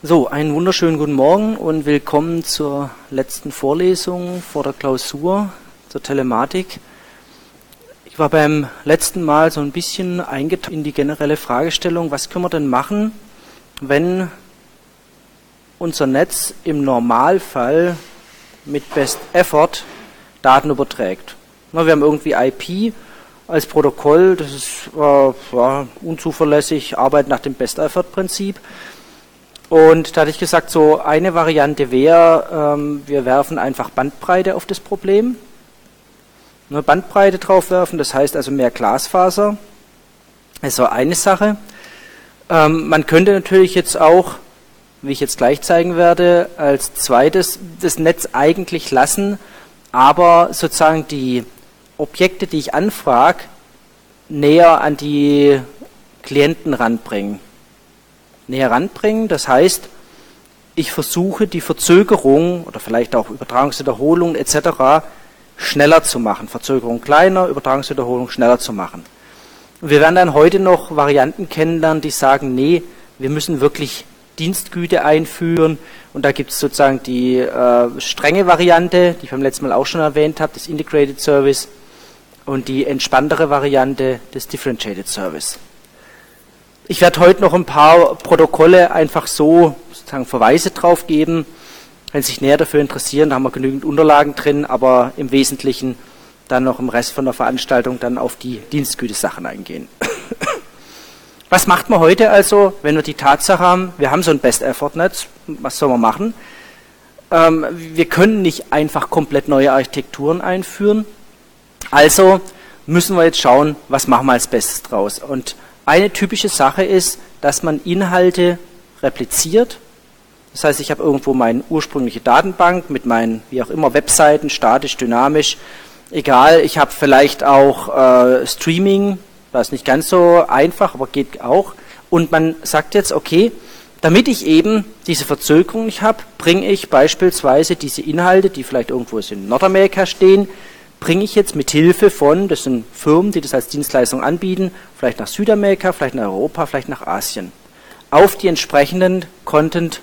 So, einen wunderschönen guten Morgen und willkommen zur letzten Vorlesung vor der Klausur zur Telematik. Ich war beim letzten Mal so ein bisschen eingetaucht in die generelle Fragestellung, was können wir denn machen, wenn unser Netz im Normalfall mit Best Effort Daten überträgt. wir haben irgendwie IP als Protokoll, das ist äh, unzuverlässig, arbeitet nach dem Best Effort Prinzip. Und da hatte ich gesagt, so eine Variante wäre, ähm, wir werfen einfach Bandbreite auf das Problem. Nur Bandbreite draufwerfen, das heißt also mehr Glasfaser. Das ist eine Sache. Ähm, man könnte natürlich jetzt auch, wie ich jetzt gleich zeigen werde, als zweites das Netz eigentlich lassen, aber sozusagen die Objekte, die ich anfrage, näher an die Klienten ranbringen näher ranbringen. Das heißt, ich versuche die Verzögerung oder vielleicht auch Übertragungswiederholung etc. schneller zu machen. Verzögerung kleiner, Übertragungswiederholung schneller zu machen. wir werden dann heute noch Varianten kennenlernen, die sagen, nee, wir müssen wirklich Dienstgüte einführen. Und da gibt es sozusagen die äh, strenge Variante, die ich beim letzten Mal auch schon erwähnt habe, das Integrated Service und die entspanntere Variante des Differentiated Service. Ich werde heute noch ein paar Protokolle einfach so sozusagen Verweise drauf geben. Wenn Sie sich näher dafür interessieren, da haben wir genügend Unterlagen drin, aber im Wesentlichen dann noch im Rest von der Veranstaltung dann auf die Dienstgüte-Sachen eingehen. Was macht man heute also, wenn wir die Tatsache haben, wir haben so ein Best-Effort-Netz, was soll man machen? Ähm, wir können nicht einfach komplett neue Architekturen einführen. Also müssen wir jetzt schauen, was machen wir als Bestes draus. Und eine typische Sache ist, dass man Inhalte repliziert. Das heißt, ich habe irgendwo meine ursprüngliche Datenbank mit meinen, wie auch immer, Webseiten, statisch, dynamisch. Egal, ich habe vielleicht auch äh, Streaming, das ist nicht ganz so einfach, aber geht auch. Und man sagt jetzt, okay, damit ich eben diese Verzögerung nicht habe, bringe ich beispielsweise diese Inhalte, die vielleicht irgendwo in Nordamerika stehen, bringe ich jetzt mit Hilfe von, das sind Firmen, die das als Dienstleistung anbieten, vielleicht nach Südamerika, vielleicht nach Europa, vielleicht nach Asien, auf die entsprechenden Content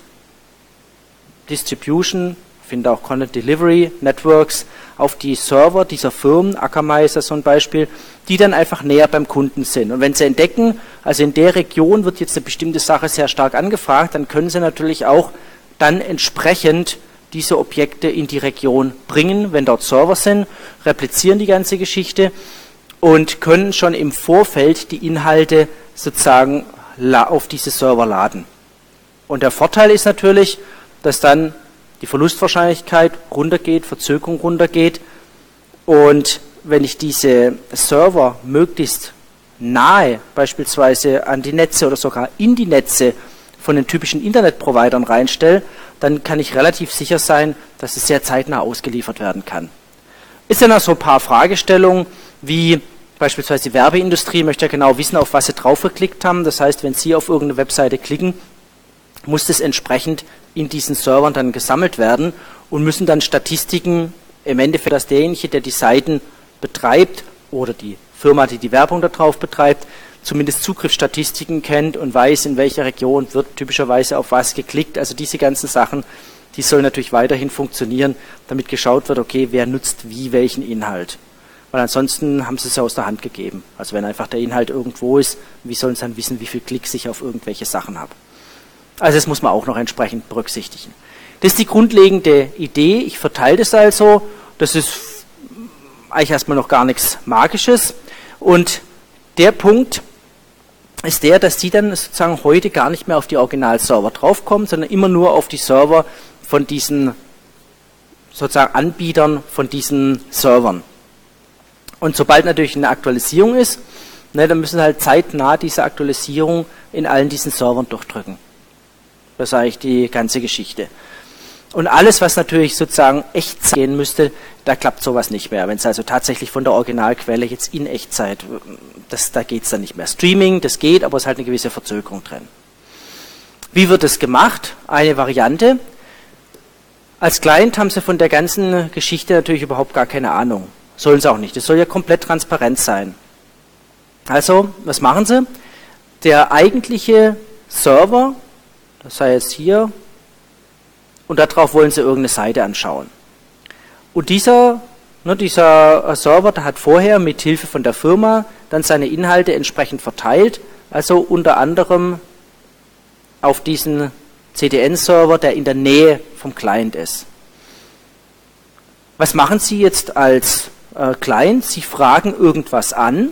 Distribution, finde auch Content Delivery Networks, auf die Server dieser Firmen, Akamai ist das so ein Beispiel, die dann einfach näher beim Kunden sind. Und wenn sie entdecken, also in der Region wird jetzt eine bestimmte Sache sehr stark angefragt, dann können sie natürlich auch dann entsprechend diese Objekte in die Region bringen, wenn dort Server sind, replizieren die ganze Geschichte und können schon im Vorfeld die Inhalte sozusagen auf diese Server laden. Und der Vorteil ist natürlich, dass dann die Verlustwahrscheinlichkeit runtergeht, Verzögerung runtergeht und wenn ich diese Server möglichst nahe beispielsweise an die Netze oder sogar in die Netze von den typischen Internetprovidern reinstelle, dann kann ich relativ sicher sein, dass es sehr zeitnah ausgeliefert werden kann. Ist dann noch so ein paar Fragestellungen, wie beispielsweise die Werbeindustrie möchte ja genau wissen, auf was sie drauf geklickt haben. Das heißt, wenn Sie auf irgendeine Webseite klicken, muss das entsprechend in diesen Servern dann gesammelt werden und müssen dann Statistiken im Endeffekt, dass derjenige, der die Seiten betreibt oder die Firma, die die Werbung darauf betreibt, zumindest Zugriffsstatistiken kennt und weiß, in welcher Region wird typischerweise auf was geklickt. Also diese ganzen Sachen, die sollen natürlich weiterhin funktionieren, damit geschaut wird, okay, wer nutzt wie welchen Inhalt. Weil ansonsten haben sie es ja aus der Hand gegeben. Also wenn einfach der Inhalt irgendwo ist, wie sollen sie dann wissen, wie viel Klicks ich auf irgendwelche Sachen habe? Also das muss man auch noch entsprechend berücksichtigen. Das ist die grundlegende Idee. Ich verteile das also. Das ist eigentlich erstmal noch gar nichts Magisches. Und der Punkt, ist der, dass die dann sozusagen heute gar nicht mehr auf die Originalserver draufkommen, sondern immer nur auf die Server von diesen sozusagen Anbietern von diesen Servern. Und sobald natürlich eine Aktualisierung ist, ne, dann müssen halt zeitnah diese Aktualisierung in allen diesen Servern durchdrücken. Das ist eigentlich die ganze Geschichte. Und alles, was natürlich sozusagen echt gehen müsste, da klappt sowas nicht mehr. Wenn es also tatsächlich von der Originalquelle jetzt in Echtzeit, das, da geht es dann nicht mehr. Streaming, das geht, aber es ist halt eine gewisse Verzögerung drin. Wie wird es gemacht? Eine Variante. Als Client haben sie von der ganzen Geschichte natürlich überhaupt gar keine Ahnung. Sollen sie auch nicht. Das soll ja komplett transparent sein. Also, was machen sie? Der eigentliche Server das sei jetzt hier, und darauf wollen Sie irgendeine Seite anschauen. Und dieser, ne, dieser Server, der hat vorher mit Hilfe von der Firma dann seine Inhalte entsprechend verteilt, also unter anderem auf diesen CDN-Server, der in der Nähe vom Client ist. Was machen Sie jetzt als äh, Client? Sie fragen irgendwas an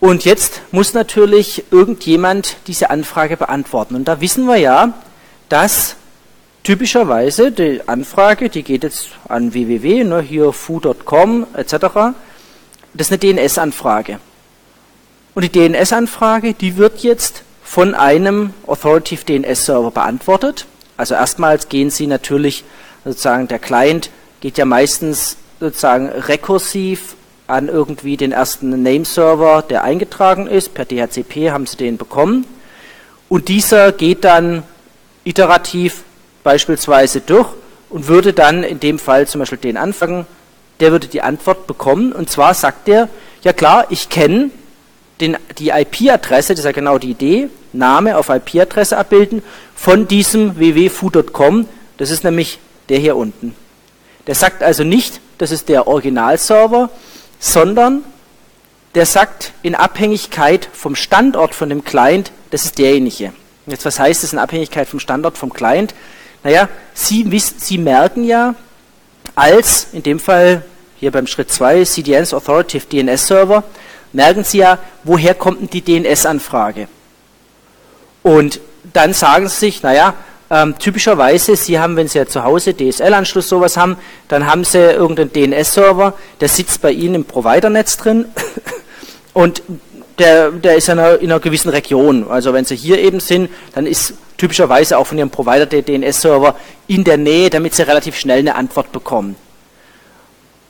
und jetzt muss natürlich irgendjemand diese Anfrage beantworten. Und da wissen wir ja, dass typischerweise die Anfrage, die geht jetzt an www, ne, hier foo.com etc., das ist eine DNS-Anfrage. Und die DNS-Anfrage, die wird jetzt von einem Authoritative DNS-Server beantwortet. Also erstmals gehen Sie natürlich, sozusagen der Client geht ja meistens sozusagen rekursiv an irgendwie den ersten Nameserver, der eingetragen ist. Per DHCP haben Sie den bekommen. Und dieser geht dann iterativ beispielsweise durch und würde dann in dem Fall zum Beispiel den anfangen, der würde die Antwort bekommen. Und zwar sagt er, ja klar, ich kenne die IP-Adresse, das ist ja genau die Idee, Name auf IP-Adresse abbilden von diesem www.foo.com. Das ist nämlich der hier unten. Der sagt also nicht, das ist der Originalserver, sondern der sagt in Abhängigkeit vom Standort von dem Client, das ist derjenige. Jetzt, was heißt das in Abhängigkeit vom Standort vom Client? Naja, Sie, Sie merken ja, als in dem Fall hier beim Schritt 2 CDNs Authoritative DNS Server, merken Sie ja, woher kommt denn die DNS-Anfrage? Und dann sagen Sie sich, naja, ähm, typischerweise, Sie haben, wenn Sie ja zu Hause DSL-Anschluss sowas haben, dann haben Sie irgendeinen DNS-Server, der sitzt bei Ihnen im Provider-Netz drin und der, der ist in einer, in einer gewissen Region. Also wenn Sie hier eben sind, dann ist typischerweise auch von Ihrem Provider der DNS-Server in der Nähe, damit Sie relativ schnell eine Antwort bekommen.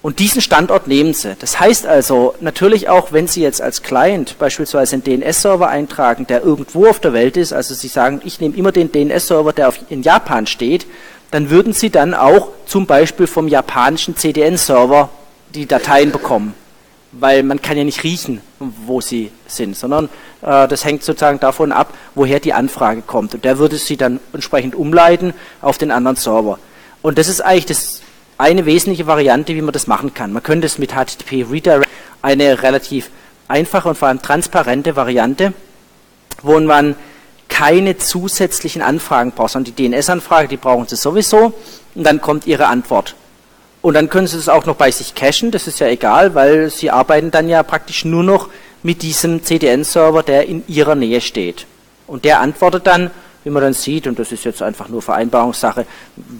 Und diesen Standort nehmen Sie. Das heißt also, natürlich auch, wenn Sie jetzt als Client beispielsweise einen DNS-Server eintragen, der irgendwo auf der Welt ist, also Sie sagen, ich nehme immer den DNS-Server, der in Japan steht, dann würden Sie dann auch zum Beispiel vom japanischen CDN-Server die Dateien bekommen. Weil man kann ja nicht riechen, wo sie sind, sondern äh, das hängt sozusagen davon ab, woher die Anfrage kommt. Und der würde sie dann entsprechend umleiten auf den anderen Server. Und das ist eigentlich das eine wesentliche Variante, wie man das machen kann. Man könnte es mit HTTP Redirect, eine relativ einfache und vor allem transparente Variante, wo man keine zusätzlichen Anfragen braucht, sondern die DNS-Anfrage, die brauchen Sie sowieso und dann kommt Ihre Antwort. Und dann können Sie das auch noch bei sich cachen, das ist ja egal, weil Sie arbeiten dann ja praktisch nur noch mit diesem CDN-Server, der in Ihrer Nähe steht. Und der antwortet dann, wie man dann sieht, und das ist jetzt einfach nur Vereinbarungssache,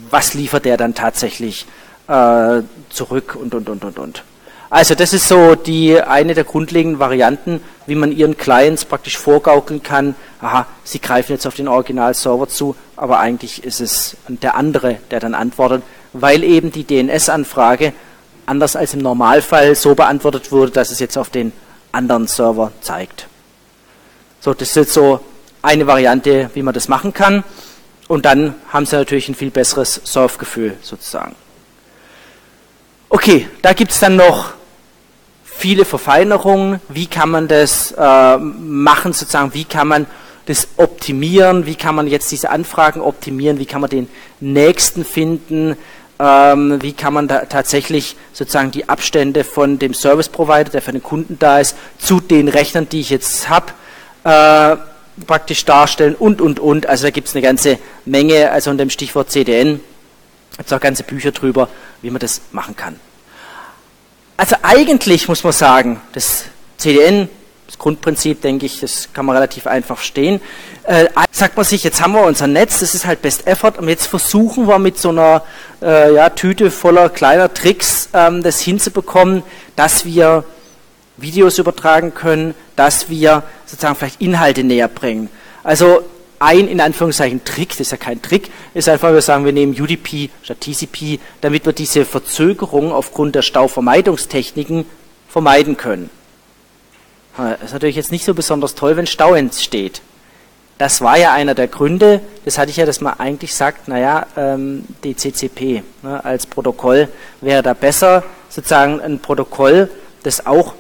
was liefert der dann tatsächlich äh, zurück und, und, und, und, und. Also das ist so die eine der grundlegenden Varianten, wie man ihren Clients praktisch vorgaukeln kann, aha, sie greifen jetzt auf den Original-Server zu, aber eigentlich ist es der andere, der dann antwortet, weil eben die DNS-Anfrage anders als im Normalfall so beantwortet wurde, dass es jetzt auf den anderen Server zeigt. So, das ist jetzt so eine Variante, wie man das machen kann. Und dann haben Sie natürlich ein viel besseres Surfgefühl sozusagen. Okay, da gibt es dann noch viele Verfeinerungen. Wie kann man das äh, machen, sozusagen? Wie kann man das optimieren? Wie kann man jetzt diese Anfragen optimieren? Wie kann man den nächsten finden? Ähm, wie kann man da tatsächlich sozusagen die Abstände von dem Service Provider, der für den Kunden da ist, zu den Rechnern, die ich jetzt habe, äh, praktisch darstellen und, und, und. Also da gibt es eine ganze Menge, also unter dem Stichwort CDN gibt es auch ganze Bücher drüber, wie man das machen kann. Also eigentlich muss man sagen, das CDN, das Grundprinzip, denke ich, das kann man relativ einfach verstehen. Äh, sagt man sich, jetzt haben wir unser Netz, das ist halt Best Effort, und jetzt versuchen wir mit so einer äh, ja, Tüte voller kleiner Tricks ähm, das hinzubekommen, dass wir Videos übertragen können, dass wir sozusagen vielleicht Inhalte näher bringen. Also ein, in Anführungszeichen, Trick, das ist ja kein Trick, ist einfach, wir sagen, wir nehmen UDP statt TCP, damit wir diese Verzögerung aufgrund der Stauvermeidungstechniken vermeiden können. Das ist natürlich jetzt nicht so besonders toll, wenn Stau entsteht. Das war ja einer der Gründe, das hatte ich ja, dass man eigentlich sagt, naja, ähm, DCCP ne, als Protokoll wäre da besser, sozusagen ein Protokoll, das auch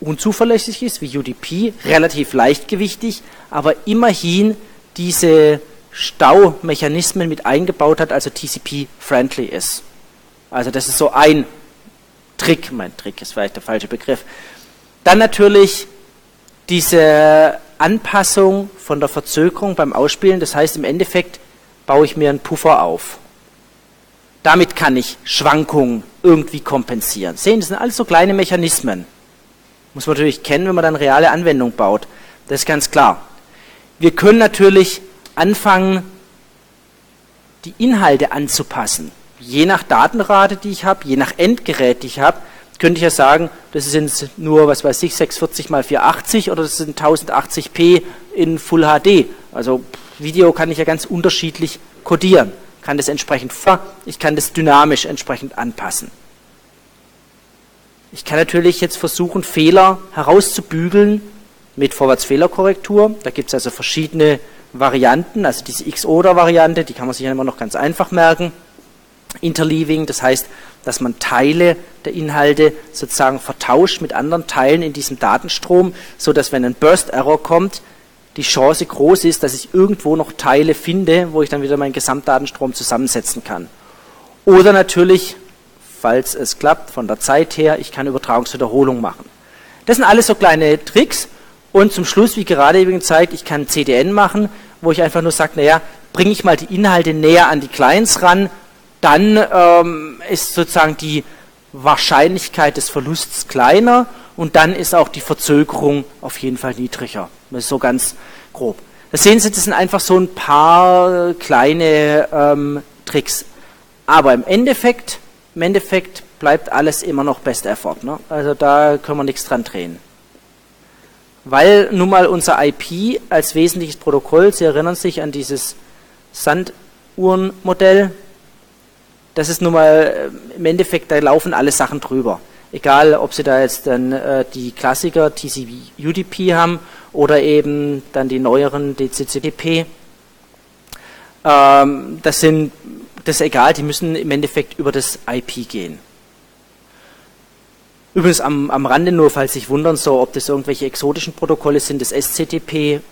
unzuverlässig ist, wie UDP, relativ leichtgewichtig, aber immerhin diese Staumechanismen mit eingebaut hat, also TCP-friendly ist. Also das ist so ein Trick, mein Trick ist vielleicht der falsche Begriff. Dann natürlich diese Anpassung von der Verzögerung beim Ausspielen, das heißt im Endeffekt baue ich mir einen Puffer auf. Damit kann ich Schwankungen irgendwie kompensieren. Sehen, das sind alles so kleine Mechanismen. Muss man natürlich kennen, wenn man dann reale Anwendung baut. Das ist ganz klar. Wir können natürlich anfangen, die Inhalte anzupassen. Je nach Datenrate, die ich habe, je nach Endgerät, die ich habe, könnte ich ja sagen, das sind nur, was weiß ich, 640 mal 480 oder das sind 1080p in Full HD. Also Video kann ich ja ganz unterschiedlich codieren. Kann das entsprechend vor, ich kann das dynamisch entsprechend anpassen. Ich kann natürlich jetzt versuchen, Fehler herauszubügeln mit Vorwärtsfehlerkorrektur. Da gibt es also verschiedene Varianten, also diese X-Oder-Variante, die kann man sich ja immer noch ganz einfach merken. Interleaving, das heißt, dass man Teile der Inhalte sozusagen vertauscht mit anderen Teilen in diesem Datenstrom, so dass wenn ein Burst-Error kommt, die Chance groß ist, dass ich irgendwo noch Teile finde, wo ich dann wieder meinen Gesamtdatenstrom zusammensetzen kann. Oder natürlich, falls es klappt, von der Zeit her, ich kann Übertragungswiederholung machen. Das sind alles so kleine Tricks. Und zum Schluss, wie gerade eben gezeigt, ich kann CDN machen, wo ich einfach nur sage, naja, bringe ich mal die Inhalte näher an die Clients ran, dann ähm, ist sozusagen die Wahrscheinlichkeit des Verlusts kleiner und dann ist auch die Verzögerung auf jeden Fall niedriger. Das ist so ganz grob. Das sehen Sie, das sind einfach so ein paar kleine ähm, Tricks. Aber im Endeffekt, im Endeffekt bleibt alles immer noch Best Effort. Ne? Also da können wir nichts dran drehen. Weil nun mal unser IP als wesentliches Protokoll, Sie erinnern sich an dieses Sanduhrenmodell, das ist nun mal äh, im Endeffekt, da laufen alle Sachen drüber. Egal, ob Sie da jetzt dann äh, die Klassiker TCP-UDP haben oder eben dann die neueren DCCP. Ähm, das sind, das ist egal, die müssen im Endeffekt über das IP gehen. Übrigens am, am Rande nur, falls sich wundern, so ob das irgendwelche exotischen Protokolle sind, das SCTP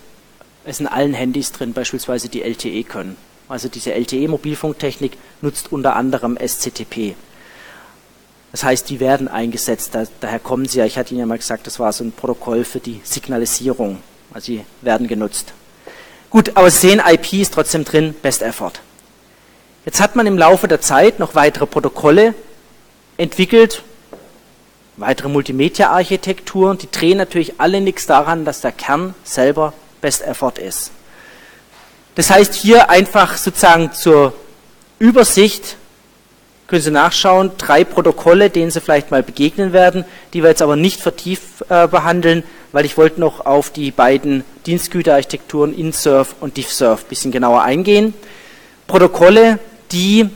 ist in allen Handys drin, beispielsweise die LTE können. Also diese LTE-Mobilfunktechnik nutzt unter anderem SCTP. Das heißt, die werden eingesetzt, da, daher kommen sie ja, ich hatte Ihnen ja mal gesagt, das war so ein Protokoll für die Signalisierung. Also sie werden genutzt. Gut, aber Sie sehen, IP ist trotzdem drin, Best Effort. Jetzt hat man im Laufe der Zeit noch weitere Protokolle entwickelt, weitere Multimedia-Architekturen, die drehen natürlich alle nichts daran, dass der Kern selber Best Effort ist. Das heißt, hier einfach sozusagen zur Übersicht können Sie nachschauen, drei Protokolle, denen Sie vielleicht mal begegnen werden, die wir jetzt aber nicht vertieft äh, behandeln, weil ich wollte noch auf die beiden Dienstgüterarchitekturen InSurf und DiffSurf ein bisschen genauer eingehen. Protokolle, die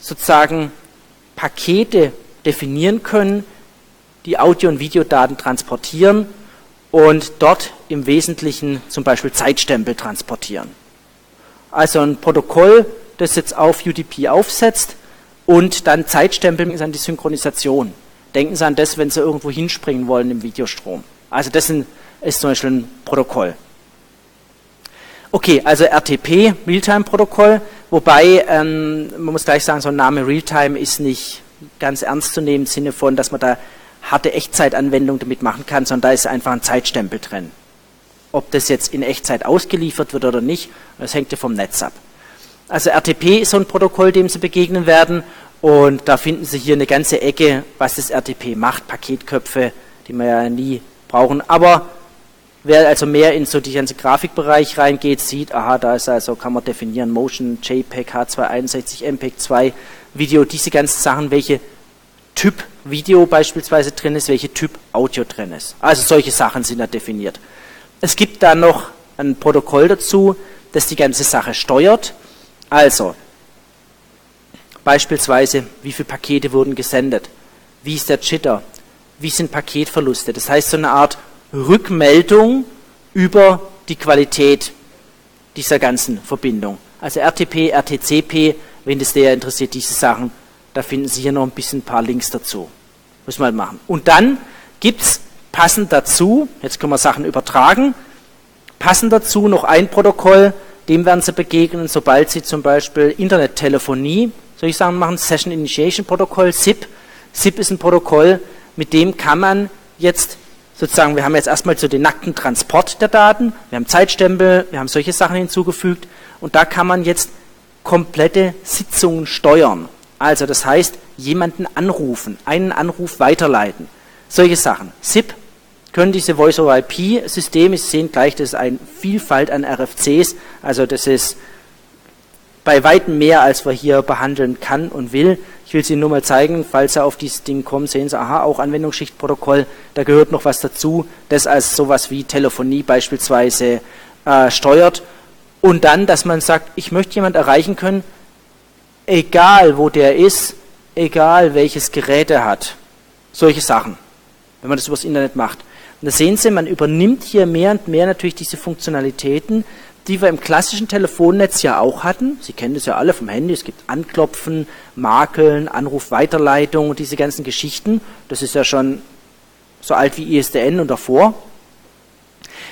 sozusagen Pakete definieren können, die Audio- und Videodaten transportieren und dort im Wesentlichen zum Beispiel Zeitstempel transportieren. Also ein Protokoll, das jetzt auf UDP aufsetzt und dann Zeitstempel ist an die Synchronisation. Denken Sie an das, wenn Sie irgendwo hinspringen wollen im Videostrom. Also das ist zum Beispiel ein Protokoll. Okay, also RTP, Realtime-Protokoll, wobei ähm, man muss gleich sagen, so ein Name Realtime ist nicht ganz ernst zu nehmen im Sinne von, dass man da harte Echtzeitanwendung damit machen kann, sondern da ist einfach ein Zeitstempel drin. Ob das jetzt in Echtzeit ausgeliefert wird oder nicht, das hängt ja vom Netz ab. Also RTP ist so ein Protokoll, dem Sie begegnen werden und da finden Sie hier eine ganze Ecke, was das RTP macht, Paketköpfe, die wir ja nie brauchen. Aber wer also mehr in so die ganze Grafikbereich reingeht, sieht, aha, da ist also, kann man definieren, Motion, JPEG, H261, MPEG 2, Video, diese ganzen Sachen, welche Typ Video beispielsweise drin ist, welche Typ Audio drin ist. Also solche Sachen sind da definiert. Es gibt da noch ein Protokoll dazu, das die ganze Sache steuert. Also beispielsweise, wie viele Pakete wurden gesendet, wie ist der Jitter, wie sind Paketverluste. Das heißt so eine Art Rückmeldung über die Qualität dieser ganzen Verbindung. Also RTP, RTCP, wenn das der interessiert, diese Sachen da finden Sie hier noch ein bisschen ein paar Links dazu. Müssen wir halt machen. Und dann gibt es passend dazu, jetzt können wir Sachen übertragen, passend dazu noch ein Protokoll, dem werden Sie begegnen, sobald Sie zum Beispiel Internettelefonie, soll ich sagen, machen, Session Initiation Protokoll, SIP. SIP ist ein Protokoll, mit dem kann man jetzt sozusagen, wir haben jetzt erstmal so den nackten Transport der Daten, wir haben Zeitstempel, wir haben solche Sachen hinzugefügt und da kann man jetzt komplette Sitzungen steuern. Also das heißt, jemanden anrufen, einen Anruf weiterleiten. Solche Sachen. SIP können diese Voice-over-IP-Systeme, Sie sehen gleich, das ist eine Vielfalt an RFCs, also das ist bei weitem mehr, als wir hier behandeln kann und will. Ich will es Ihnen nur mal zeigen, falls Sie auf dieses Ding kommen, sehen Sie, aha, auch Anwendungsschichtprotokoll, da gehört noch was dazu, das als sowas wie Telefonie beispielsweise äh, steuert. Und dann, dass man sagt, ich möchte jemanden erreichen können, egal wo der ist, egal welches Gerät er hat. Solche Sachen, wenn man das übers Internet macht. Und da sehen Sie, man übernimmt hier mehr und mehr natürlich diese Funktionalitäten, die wir im klassischen Telefonnetz ja auch hatten. Sie kennen das ja alle vom Handy. Es gibt Anklopfen, Makeln, Anrufweiterleitung und diese ganzen Geschichten. Das ist ja schon so alt wie ISDN und davor.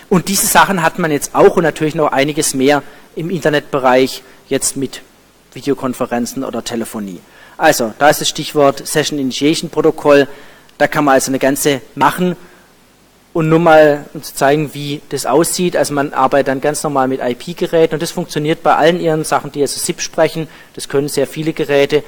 Und diese Sachen hat man jetzt auch und natürlich noch einiges mehr im Internetbereich jetzt mit Videokonferenzen oder Telefonie. Also, da ist das Stichwort Session Initiation Protokoll. Da kann man also eine ganze machen. Und nur mal um zu zeigen, wie das aussieht. Also man arbeitet dann ganz normal mit IP-Geräten und das funktioniert bei allen ihren Sachen, die also SIP sprechen. Das können sehr viele Geräte.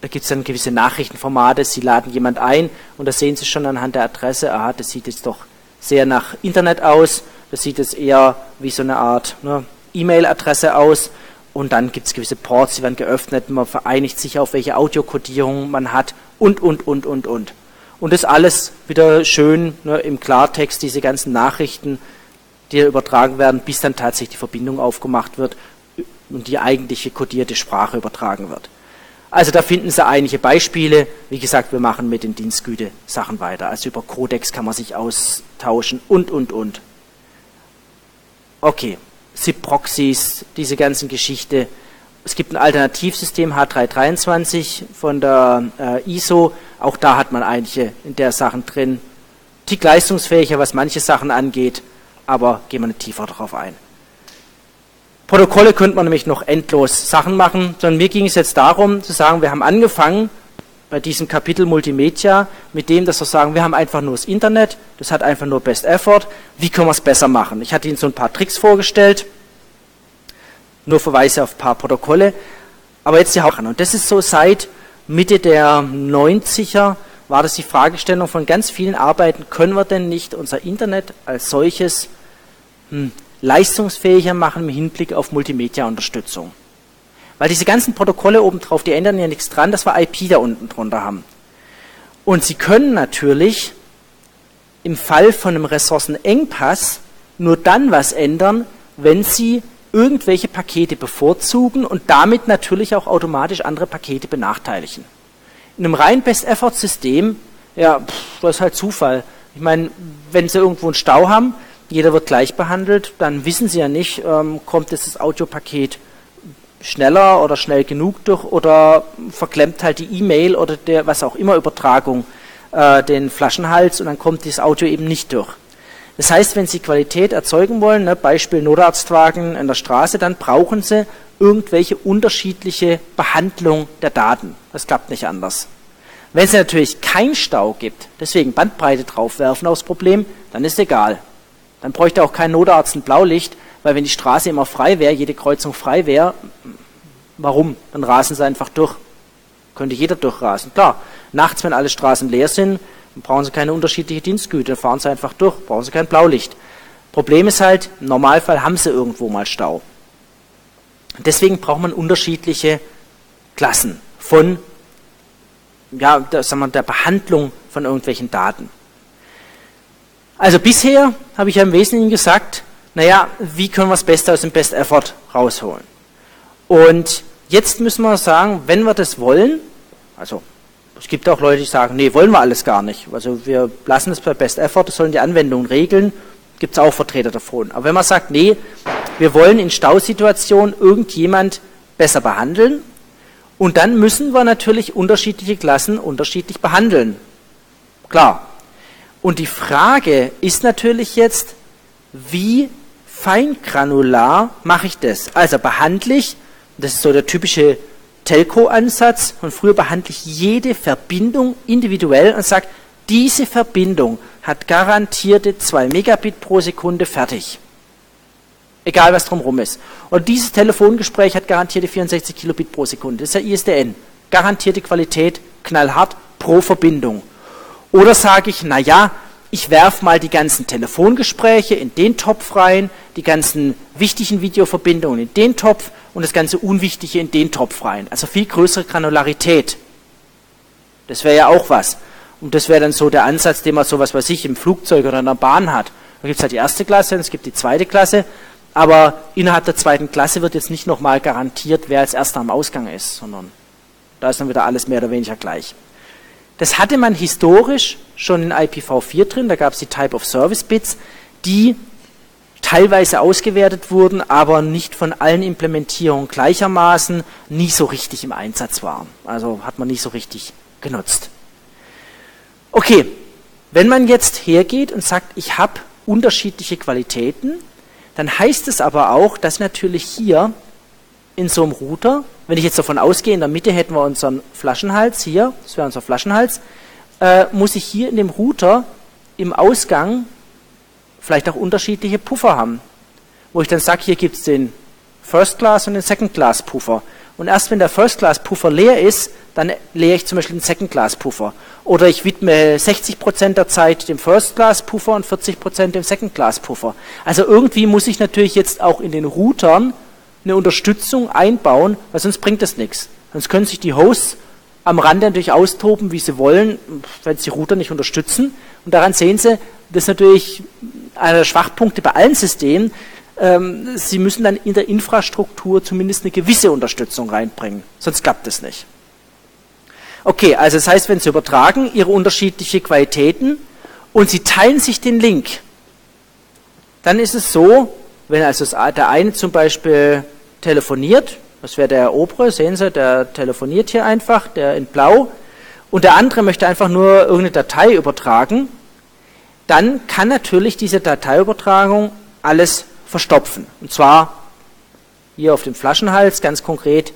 Da gibt es dann gewisse Nachrichtenformate. Sie laden jemand ein und da sehen Sie schon anhand der Adresse, aha, das sieht jetzt doch sehr nach Internet aus. Das sieht jetzt eher wie so eine Art ne, E-Mail-Adresse aus. Und dann gibt es gewisse Ports, die werden geöffnet. Man vereinigt sich auf, welche Audiokodierung man hat und, und, und, und, und. Und das alles wieder schön ne, im Klartext, diese ganzen Nachrichten, die übertragen werden, bis dann tatsächlich die Verbindung aufgemacht wird und die eigentliche kodierte Sprache übertragen wird. Also da finden Sie einige Beispiele. Wie gesagt, wir machen mit den Dienstgüte Sachen weiter. Also über Codex kann man sich austauschen und, und, und. Okay, SIP-Proxys, diese ganzen Geschichte. Es gibt ein Alternativsystem H323 von der äh, ISO, auch da hat man einige in der Sachen drin. Tick leistungsfähiger, was manche Sachen angeht, aber gehen wir nicht tiefer darauf ein. Protokolle könnte man nämlich noch endlos Sachen machen, sondern mir ging es jetzt darum zu sagen, wir haben angefangen bei diesem Kapitel Multimedia mit dem, dass wir sagen, wir haben einfach nur das Internet, das hat einfach nur Best Effort, wie können wir es besser machen? Ich hatte Ihnen so ein paar Tricks vorgestellt, nur Verweise auf ein paar Protokolle, aber jetzt die Hauptsache. Und das ist so seit Mitte der 90er war das die Fragestellung von ganz vielen Arbeiten, können wir denn nicht unser Internet als solches hm, leistungsfähiger machen im Hinblick auf Multimedia-Unterstützung? Weil diese ganzen Protokolle obendrauf, die ändern ja nichts dran, dass wir IP da unten drunter haben. Und sie können natürlich im Fall von einem Ressourcenengpass nur dann was ändern, wenn sie irgendwelche Pakete bevorzugen und damit natürlich auch automatisch andere Pakete benachteiligen. In einem rein Best-Effort-System, ja, pff, das ist halt Zufall. Ich meine, wenn Sie irgendwo einen Stau haben, jeder wird gleich behandelt, dann wissen Sie ja nicht, ähm, kommt das Audiopaket schneller oder schnell genug durch oder verklemmt halt die E-Mail oder der was auch immer Übertragung äh, den Flaschenhals und dann kommt das Audio eben nicht durch. Das heißt, wenn Sie Qualität erzeugen wollen, ne, Beispiel Notarztwagen in der Straße, dann brauchen Sie irgendwelche unterschiedliche Behandlung der Daten. Das klappt nicht anders. Wenn es natürlich keinen Stau gibt, deswegen Bandbreite draufwerfen aufs Problem, dann ist egal. Dann bräuchte auch kein Notarzt ein Blaulicht, weil wenn die Straße immer frei wäre, jede Kreuzung frei wäre, warum? Dann rasen sie einfach durch. Könnte jeder durchrasen. Klar, nachts, wenn alle Straßen leer sind, brauchen Sie keine unterschiedliche Dienstgüte, dann fahren Sie einfach durch, brauchen Sie kein Blaulicht. Problem ist halt, im Normalfall haben Sie irgendwo mal Stau. Deswegen braucht man unterschiedliche Klassen von ja, der, sagen wir, der Behandlung von irgendwelchen Daten. Also bisher habe ich ja im Wesentlichen gesagt, naja, wie können wir das Beste aus dem Best Effort rausholen? Und jetzt müssen wir sagen, wenn wir das wollen, also es gibt auch Leute, die sagen, nee, wollen wir alles gar nicht. Also wir lassen es bei Best Effort, das sollen die Anwendungen regeln. Gibt es auch Vertreter davon. Aber wenn man sagt, nee, wir wollen in Stausituationen irgendjemand besser behandeln, und dann müssen wir natürlich unterschiedliche Klassen unterschiedlich behandeln. Klar. Und die Frage ist natürlich jetzt, wie feingranular mache ich das? Also behandle ich, das ist so der typische Telco-Ansatz, und früher behandle ich jede Verbindung individuell und sage, diese Verbindung hat garantierte 2 Megabit pro Sekunde fertig. Egal was drumherum ist. Und dieses Telefongespräch hat garantierte 64 Kilobit pro Sekunde. Das ist ja ISDN. Garantierte Qualität, knallhart pro Verbindung. Oder sage ich, naja, ich werfe mal die ganzen Telefongespräche in den Topf rein, die ganzen wichtigen Videoverbindungen in den Topf und das ganze Unwichtige in den Topf rein. Also viel größere Granularität. Das wäre ja auch was. Und das wäre dann so der Ansatz, den man so was weiß ich im Flugzeug oder in der Bahn hat. Da gibt es halt die erste Klasse und es gibt die zweite Klasse. Aber innerhalb der zweiten Klasse wird jetzt nicht nochmal garantiert, wer als erster am Ausgang ist, sondern da ist dann wieder alles mehr oder weniger gleich. Das hatte man historisch schon in IPv4 drin, da gab es die Type of Service Bits, die teilweise ausgewertet wurden, aber nicht von allen Implementierungen gleichermaßen nie so richtig im Einsatz waren. Also hat man nicht so richtig genutzt. Okay, wenn man jetzt hergeht und sagt, ich habe unterschiedliche Qualitäten, dann heißt es aber auch, dass natürlich hier in so einem Router, wenn ich jetzt davon ausgehe, in der Mitte hätten wir unseren Flaschenhals hier, das wäre unser Flaschenhals, äh, muss ich hier in dem Router im Ausgang vielleicht auch unterschiedliche Puffer haben. Wo ich dann sage, hier gibt es den First Class und den Second Class Puffer. Und erst wenn der First Class Puffer leer ist, dann leere ich zum Beispiel den Second Class Puffer. Oder ich widme 60% der Zeit dem First Class Puffer und 40% dem Second Class Puffer. Also irgendwie muss ich natürlich jetzt auch in den Routern eine Unterstützung einbauen, weil sonst bringt das nichts. Sonst können sich die Hosts am Rande natürlich austoben, wie sie wollen, wenn sie Router nicht unterstützen. Und daran sehen Sie, das ist natürlich einer der Schwachpunkte bei allen Systemen, ähm, sie müssen dann in der Infrastruktur zumindest eine gewisse Unterstützung reinbringen, sonst klappt es nicht. Okay, also das heißt, wenn Sie übertragen Ihre unterschiedlichen Qualitäten und Sie teilen sich den Link, dann ist es so, wenn also der eine zum Beispiel telefoniert, das wäre der obere, sehen Sie, der telefoniert hier einfach, der in blau, und der andere möchte einfach nur irgendeine Datei übertragen, dann kann natürlich diese Dateiübertragung alles verstopfen. Und zwar hier auf dem Flaschenhals, ganz konkret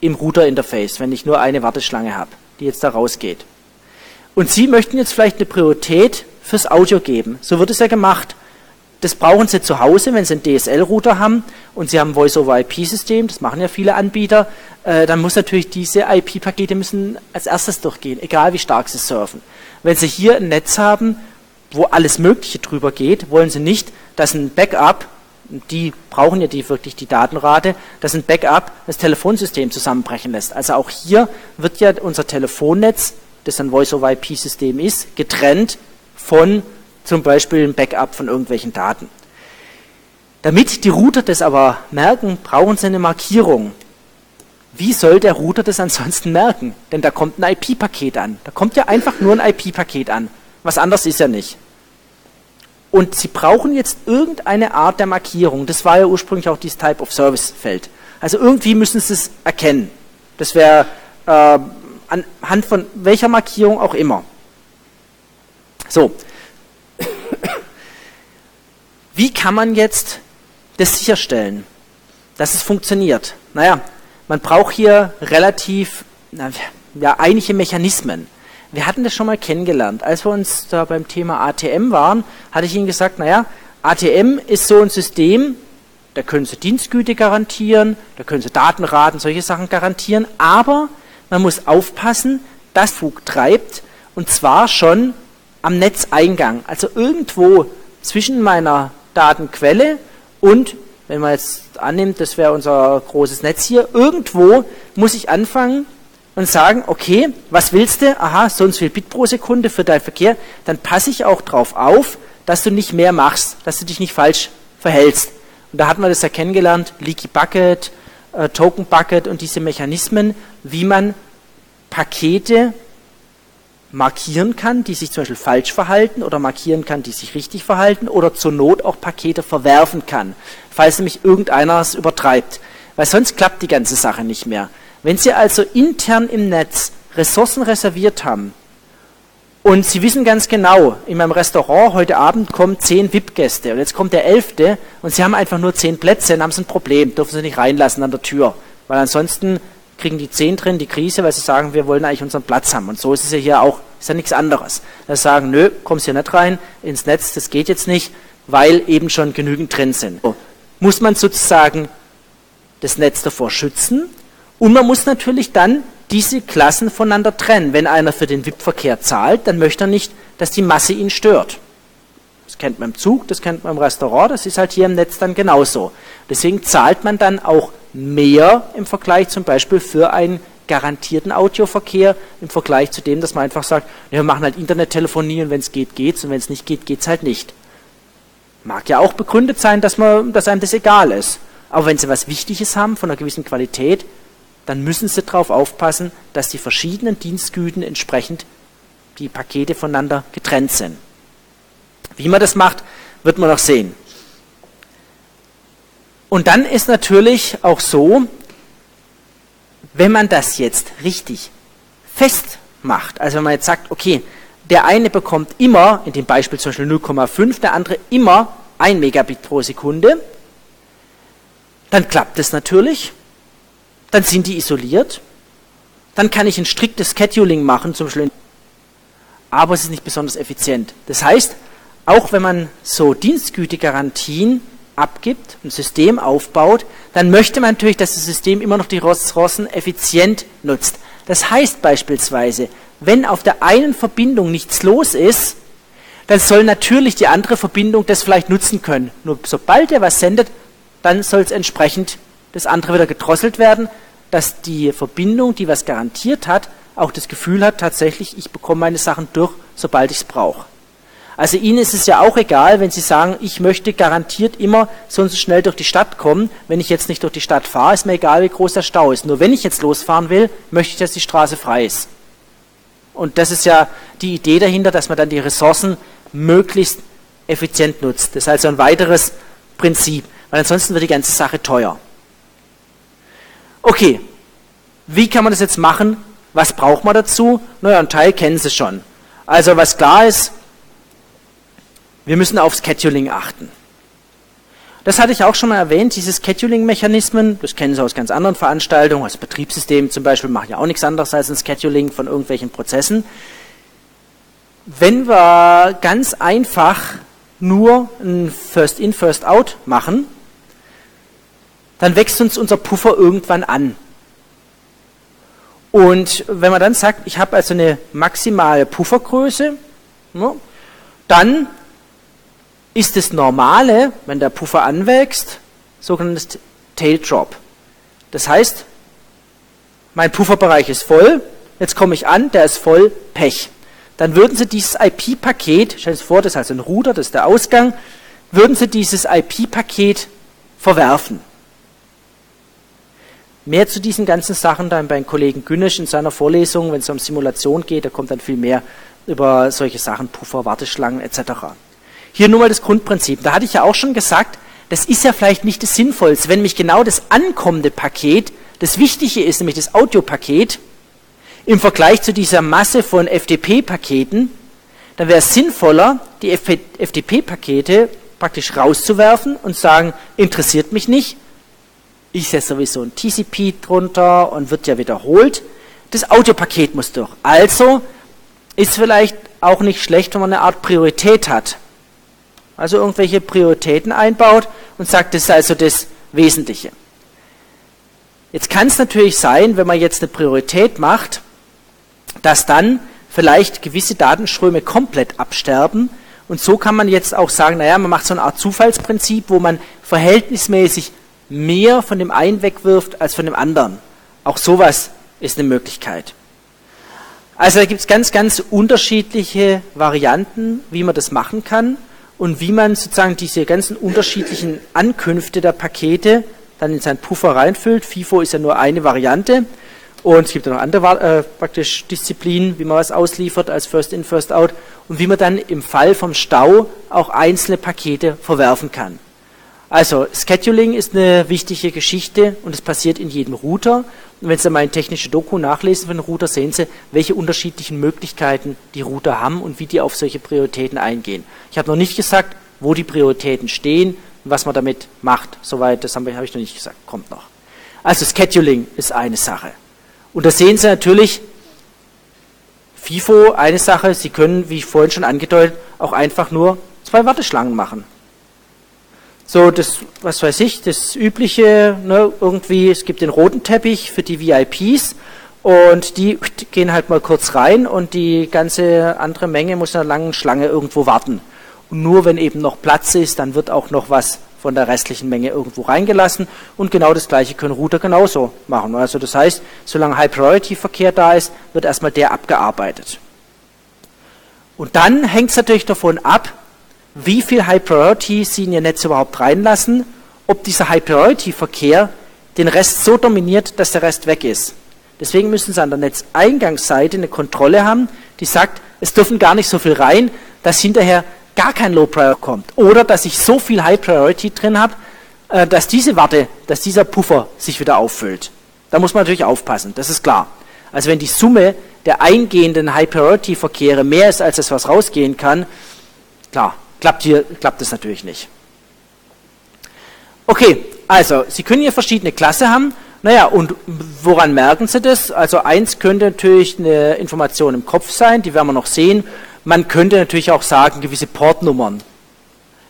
im Router-Interface, wenn ich nur eine Warteschlange habe, die jetzt da rausgeht. Und Sie möchten jetzt vielleicht eine Priorität fürs Audio geben. So wird es ja gemacht. Das brauchen Sie zu Hause, wenn Sie einen DSL-Router haben und Sie haben ein Voice-over-IP-System, das machen ja viele Anbieter, äh, dann muss natürlich diese IP-Pakete müssen als erstes durchgehen, egal wie stark Sie surfen. Wenn Sie hier ein Netz haben, wo alles Mögliche drüber geht, wollen Sie nicht, dass ein Backup, die brauchen ja die wirklich die Datenrate, dass ein Backup das Telefonsystem zusammenbrechen lässt. Also auch hier wird ja unser Telefonnetz, das ein Voice-over-IP-System ist, getrennt von zum Beispiel einem Backup von irgendwelchen Daten. Damit die Router das aber merken, brauchen sie eine Markierung. Wie soll der Router das ansonsten merken? Denn da kommt ein IP-Paket an. Da kommt ja einfach nur ein IP-Paket an. Was anderes ist ja nicht. Und Sie brauchen jetzt irgendeine Art der Markierung. Das war ja ursprünglich auch dieses Type of Service Feld. Also irgendwie müssen Sie es erkennen. Das wäre äh, anhand von welcher Markierung auch immer. So. Wie kann man jetzt das sicherstellen, dass es funktioniert? Naja, man braucht hier relativ ja, einige Mechanismen. Wir hatten das schon mal kennengelernt. Als wir uns da beim Thema ATM waren, hatte ich Ihnen gesagt, naja, ATM ist so ein System, da können Sie Dienstgüte garantieren, da können Sie Datenraten, solche Sachen garantieren, aber man muss aufpassen, dass Fug treibt und zwar schon am Netzeingang, also irgendwo zwischen meiner Datenquelle und, wenn man jetzt annimmt, das wäre unser großes Netz hier, irgendwo muss ich anfangen, und sagen, okay, was willst du? Aha, so und so viel Bit pro Sekunde für deinen Verkehr. Dann passe ich auch darauf auf, dass du nicht mehr machst, dass du dich nicht falsch verhältst. Und da hat man das ja kennengelernt, Leaky Bucket, äh, Token Bucket und diese Mechanismen, wie man Pakete markieren kann, die sich zum Beispiel falsch verhalten oder markieren kann, die sich richtig verhalten oder zur Not auch Pakete verwerfen kann, falls nämlich irgendeiner es übertreibt. Weil sonst klappt die ganze Sache nicht mehr. Wenn Sie also intern im Netz Ressourcen reserviert haben Und Sie wissen ganz genau, in meinem Restaurant heute Abend kommen zehn VIP-Gäste und jetzt kommt der elfte und Sie haben einfach nur zehn Plätze, dann haben Sie ein Problem, dürfen Sie nicht reinlassen an der Tür, weil ansonsten kriegen die zehn drin die Krise, weil sie sagen, wir wollen eigentlich unseren Platz haben. Und so ist es ja hier auch, ist ja nichts anderes. Da sagen, nö, kommst hier nicht rein ins Netz, das geht jetzt nicht, weil eben schon genügend drin sind. So, muss man sozusagen das Netz davor schützen und man muss natürlich dann diese Klassen voneinander trennen. Wenn einer für den VIP-Verkehr zahlt, dann möchte er nicht, dass die Masse ihn stört. Das kennt man im Zug, das kennt man im Restaurant, das ist halt hier im Netz dann genauso. Deswegen zahlt man dann auch mehr im Vergleich zum Beispiel für einen garantierten Audioverkehr im Vergleich zu dem, dass man einfach sagt, wir machen halt Internettelefonie und wenn es geht, geht's und wenn es nicht geht, geht's halt nicht. Mag ja auch begründet sein, dass, man, dass einem das egal ist. Aber wenn Sie was Wichtiges haben von einer gewissen Qualität, dann müssen Sie darauf aufpassen, dass die verschiedenen Dienstgüten entsprechend die Pakete voneinander getrennt sind. Wie man das macht, wird man noch sehen. Und dann ist natürlich auch so, wenn man das jetzt richtig festmacht, also wenn man jetzt sagt, okay, der eine bekommt immer, in dem Beispiel zum Beispiel 0,5, der andere immer 1 Megabit pro Sekunde, dann klappt es natürlich, dann sind die isoliert, dann kann ich ein striktes Scheduling machen, zum Beispiel, aber es ist nicht besonders effizient. Das heißt, auch wenn man so Dienstgütegarantien abgibt, ein System aufbaut, dann möchte man natürlich, dass das System immer noch die Ressourcen effizient nutzt. Das heißt beispielsweise, wenn auf der einen Verbindung nichts los ist, dann soll natürlich die andere Verbindung das vielleicht nutzen können. Nur sobald er was sendet, dann soll es entsprechend das andere wieder gedrosselt werden, dass die Verbindung, die was garantiert hat, auch das Gefühl hat, tatsächlich, ich bekomme meine Sachen durch, sobald ich es brauche. Also Ihnen ist es ja auch egal, wenn Sie sagen, ich möchte garantiert immer so und so schnell durch die Stadt kommen. Wenn ich jetzt nicht durch die Stadt fahre, ist mir egal, wie groß der Stau ist. Nur wenn ich jetzt losfahren will, möchte ich, dass die Straße frei ist. Und das ist ja die Idee dahinter, dass man dann die Ressourcen möglichst effizient nutzt. Das ist also ein weiteres Prinzip, weil ansonsten wird die ganze Sache teuer. Okay, wie kann man das jetzt machen? Was braucht man dazu? Naja, ein Teil kennen Sie schon. Also was klar ist, wir müssen auf Scheduling achten. Das hatte ich auch schon mal erwähnt, diese Scheduling-Mechanismen, das kennen Sie aus ganz anderen Veranstaltungen, also Betriebssystem zum Beispiel macht ja auch nichts anderes als ein Scheduling von irgendwelchen Prozessen. Wenn wir ganz einfach nur ein First-in, First-out machen, dann wächst uns unser Puffer irgendwann an. Und wenn man dann sagt, ich habe also eine maximale Puffergröße, dann ist das Normale, wenn der Puffer anwächst, sogenanntes Tail Drop. Das heißt, mein Pufferbereich ist voll, jetzt komme ich an, der ist voll, Pech. Dann würden Sie dieses IP-Paket, stellen Sie vor, das ist also ein Router, das ist der Ausgang, würden Sie dieses IP-Paket verwerfen. Mehr zu diesen ganzen Sachen dann beim Kollegen Günnisch in seiner Vorlesung, wenn es um Simulation geht, da kommt dann viel mehr über solche Sachen, Puffer, Warteschlangen etc. Hier nur mal das Grundprinzip. Da hatte ich ja auch schon gesagt, das ist ja vielleicht nicht das Sinnvollste, wenn mich genau das ankommende Paket das Wichtige ist, nämlich das Audiopaket, im Vergleich zu dieser Masse von FTP-Paketen, dann wäre es sinnvoller, die FTP-Pakete praktisch rauszuwerfen und sagen, interessiert mich nicht, ich setze sowieso ein TCP drunter und wird ja wiederholt. Das Audiopaket muss durch. Also ist vielleicht auch nicht schlecht, wenn man eine Art Priorität hat. Also irgendwelche Prioritäten einbaut und sagt, das ist also das Wesentliche. Jetzt kann es natürlich sein, wenn man jetzt eine Priorität macht, dass dann vielleicht gewisse Datenströme komplett absterben. Und so kann man jetzt auch sagen, naja, man macht so eine Art Zufallsprinzip, wo man verhältnismäßig mehr von dem einen wegwirft als von dem anderen. Auch sowas ist eine Möglichkeit. Also da gibt es ganz, ganz unterschiedliche Varianten, wie man das machen kann und wie man sozusagen diese ganzen unterschiedlichen Ankünfte der Pakete dann in seinen Puffer reinfüllt. FIFO ist ja nur eine Variante und es gibt ja noch andere äh, praktisch Disziplinen, wie man was ausliefert als First in, First out und wie man dann im Fall vom Stau auch einzelne Pakete verwerfen kann. Also Scheduling ist eine wichtige Geschichte und es passiert in jedem Router. Und wenn Sie mal ein technische Doku nachlesen von den Router, sehen Sie, welche unterschiedlichen Möglichkeiten die Router haben und wie die auf solche Prioritäten eingehen. Ich habe noch nicht gesagt, wo die Prioritäten stehen und was man damit macht. Soweit, das habe ich noch nicht gesagt, kommt noch. Also Scheduling ist eine Sache. Und da sehen Sie natürlich, FIFO, eine Sache, Sie können, wie ich vorhin schon angedeutet, auch einfach nur zwei Warteschlangen machen. So, das, was weiß ich, das übliche, ne, irgendwie, es gibt den roten Teppich für die VIPs und die gehen halt mal kurz rein und die ganze andere Menge muss in einer langen Schlange irgendwo warten. Und nur wenn eben noch Platz ist, dann wird auch noch was von der restlichen Menge irgendwo reingelassen und genau das gleiche können Router genauso machen. Also das heißt, solange High-Priority-Verkehr da ist, wird erstmal der abgearbeitet. Und dann hängt es natürlich davon ab, wie viel High Priority Sie in Ihr Netz überhaupt reinlassen, ob dieser High Priority Verkehr den Rest so dominiert, dass der Rest weg ist. Deswegen müssen Sie an der Netzeingangsseite eine Kontrolle haben, die sagt, es dürfen gar nicht so viel rein, dass hinterher gar kein Low Priority kommt. Oder dass ich so viel High Priority drin habe, äh, dass diese Warte, dass dieser Puffer sich wieder auffüllt. Da muss man natürlich aufpassen, das ist klar. Also wenn die Summe der eingehenden High Priority Verkehre mehr ist als das, was rausgehen kann, klar, klappt hier, klappt das natürlich nicht. Okay, also Sie können hier verschiedene Klasse haben. Naja, und woran merken Sie das? Also eins könnte natürlich eine Information im Kopf sein, die werden wir noch sehen. Man könnte natürlich auch sagen, gewisse Portnummern.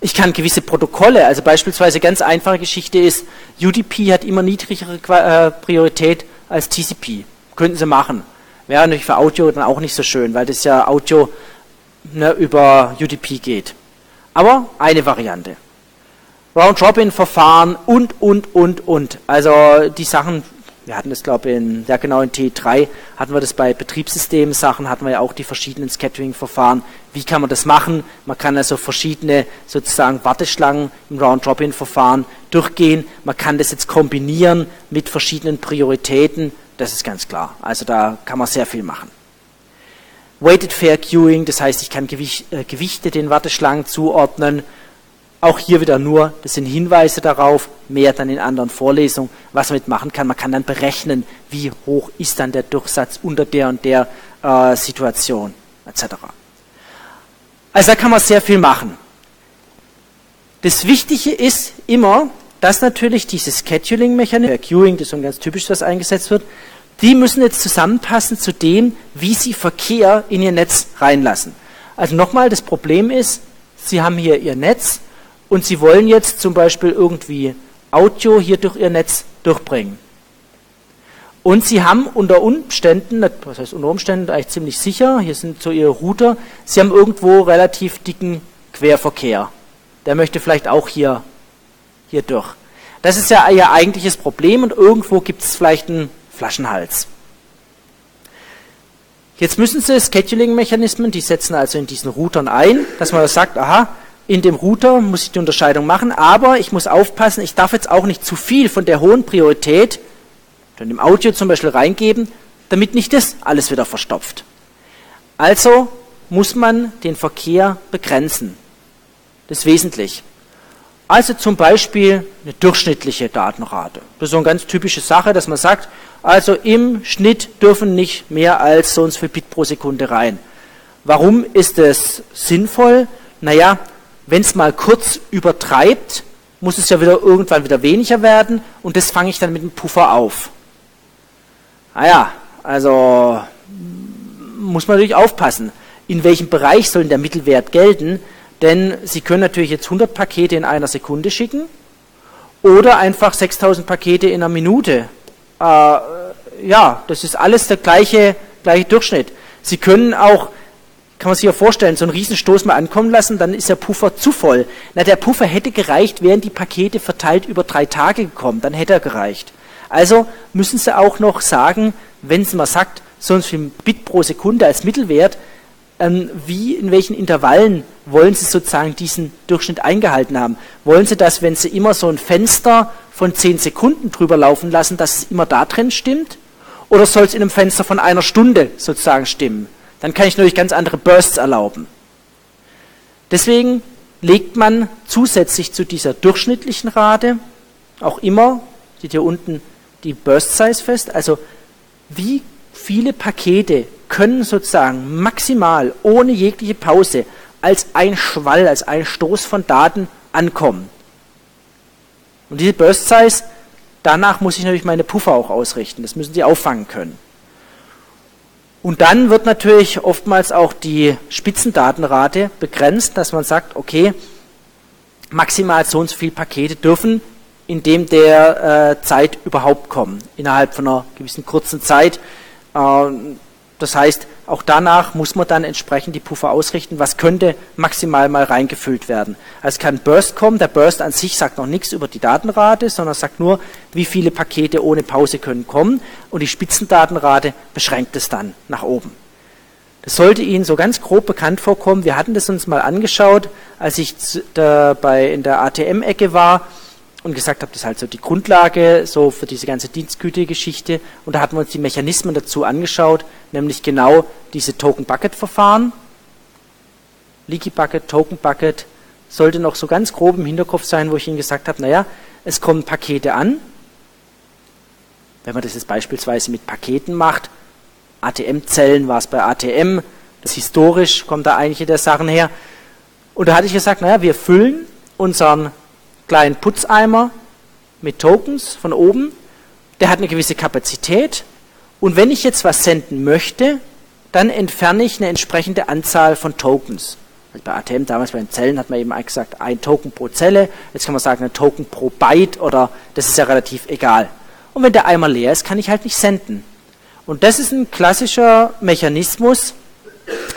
Ich kann gewisse Protokolle, also beispielsweise ganz einfache Geschichte ist, UDP hat immer niedrigere äh, Priorität als TCP. Könnten Sie machen. Wäre natürlich für Audio dann auch nicht so schön, weil das ja Audio ne, über UDP geht. Aber eine Variante. Round-Robin-Verfahren und, und, und, und. Also die Sachen, wir hatten das glaube ich in, ja genau in T3, hatten wir das bei Betriebssystem-Sachen, hatten wir ja auch die verschiedenen Scattering-Verfahren. Wie kann man das machen? Man kann also verschiedene sozusagen Warteschlangen im Round-Robin-Verfahren durchgehen. Man kann das jetzt kombinieren mit verschiedenen Prioritäten. Das ist ganz klar. Also da kann man sehr viel machen. Weighted Fair Queuing, das heißt, ich kann äh, Gewichte den Warteschlangen zuordnen. Auch hier wieder nur, das sind Hinweise darauf, mehr dann in anderen Vorlesungen, was man mitmachen kann. Man kann dann berechnen, wie hoch ist dann der Durchsatz unter der und der äh, Situation, etc. Also da kann man sehr viel machen. Das Wichtige ist immer, dass natürlich dieses Scheduling-Mechanismus, Queuing, das ist so ein ganz typisch, was eingesetzt wird, die müssen jetzt zusammenpassen zu dem, wie sie Verkehr in ihr Netz reinlassen. Also nochmal, das Problem ist, Sie haben hier Ihr Netz und Sie wollen jetzt zum Beispiel irgendwie Audio hier durch Ihr Netz durchbringen. Und Sie haben unter Umständen, was heißt unter Umständen, eigentlich ziemlich sicher, hier sind so Ihre Router, Sie haben irgendwo relativ dicken Querverkehr. Der möchte vielleicht auch hier, hier durch. Das ist ja Ihr eigentliches Problem und irgendwo gibt es vielleicht ein Flaschenhals. Jetzt müssen Sie Scheduling-Mechanismen, die setzen also in diesen Routern ein, dass man sagt, aha, in dem Router muss ich die Unterscheidung machen, aber ich muss aufpassen, ich darf jetzt auch nicht zu viel von der hohen Priorität, dann im Audio zum Beispiel reingeben, damit nicht das alles wieder verstopft. Also muss man den Verkehr begrenzen. Das ist wesentlich. Also zum Beispiel eine durchschnittliche Datenrate. Das ist so eine ganz typische Sache, dass man sagt, also im Schnitt dürfen nicht mehr als so und so viel Bit pro Sekunde rein. Warum ist das sinnvoll? Naja, wenn es mal kurz übertreibt, muss es ja wieder irgendwann wieder weniger werden und das fange ich dann mit dem Puffer auf. Naja, also muss man natürlich aufpassen, in welchem Bereich soll der Mittelwert gelten, denn Sie können natürlich jetzt 100 Pakete in einer Sekunde schicken oder einfach 6000 Pakete in einer Minute. Äh, ja, das ist alles der gleiche, gleiche Durchschnitt. Sie können auch, kann man sich ja vorstellen, so einen Riesenstoß mal ankommen lassen, dann ist der Puffer zu voll. Na, der Puffer hätte gereicht, wären die Pakete verteilt über drei Tage gekommen, dann hätte er gereicht. Also müssen Sie auch noch sagen, wenn es mal sagt, so und so viel Bit pro Sekunde als Mittelwert, wie, in welchen Intervallen wollen Sie sozusagen diesen Durchschnitt eingehalten haben? Wollen Sie das, wenn Sie immer so ein Fenster von 10 Sekunden drüber laufen lassen, dass es immer da drin stimmt? Oder soll es in einem Fenster von einer Stunde sozusagen stimmen? Dann kann ich natürlich ganz andere Bursts erlauben. Deswegen legt man zusätzlich zu dieser durchschnittlichen Rate auch immer, sieht hier unten die Burst Size fest, also wie viele Pakete können sozusagen maximal ohne jegliche Pause als ein Schwall, als ein Stoß von Daten ankommen. Und diese Burst Size, danach muss ich natürlich meine Puffer auch ausrichten. Das müssen sie auffangen können. Und dann wird natürlich oftmals auch die Spitzendatenrate begrenzt, dass man sagt, okay, maximal so und so viele Pakete dürfen in dem der äh, Zeit überhaupt kommen, innerhalb von einer gewissen kurzen Zeit. Äh, das heißt, auch danach muss man dann entsprechend die Puffer ausrichten, was könnte maximal mal reingefüllt werden. Also kann Burst kommen, der Burst an sich sagt noch nichts über die Datenrate, sondern sagt nur, wie viele Pakete ohne Pause können kommen und die Spitzendatenrate beschränkt es dann nach oben. Das sollte Ihnen so ganz grob bekannt vorkommen. Wir hatten das uns mal angeschaut, als ich in der ATM-Ecke war und gesagt habe, das ist halt so die Grundlage so für diese ganze Dienstgüte-Geschichte. Und da hatten wir uns die Mechanismen dazu angeschaut, nämlich genau diese Token-Bucket-Verfahren. Leaky Bucket, Token Bucket sollte noch so ganz grob im Hinterkopf sein, wo ich Ihnen gesagt habe, naja, es kommen Pakete an. Wenn man das jetzt beispielsweise mit Paketen macht, ATM-Zellen war es bei ATM, das historisch kommt da einige der Sachen her. Und da hatte ich gesagt, naja, wir füllen unseren kleinen Putzeimer mit Tokens von oben. Der hat eine gewisse Kapazität. Und wenn ich jetzt was senden möchte, dann entferne ich eine entsprechende Anzahl von Tokens. Also bei ATM, damals bei den Zellen, hat man eben gesagt, ein Token pro Zelle. Jetzt kann man sagen, ein Token pro Byte oder das ist ja relativ egal. Und wenn der Eimer leer ist, kann ich halt nicht senden. Und das ist ein klassischer Mechanismus,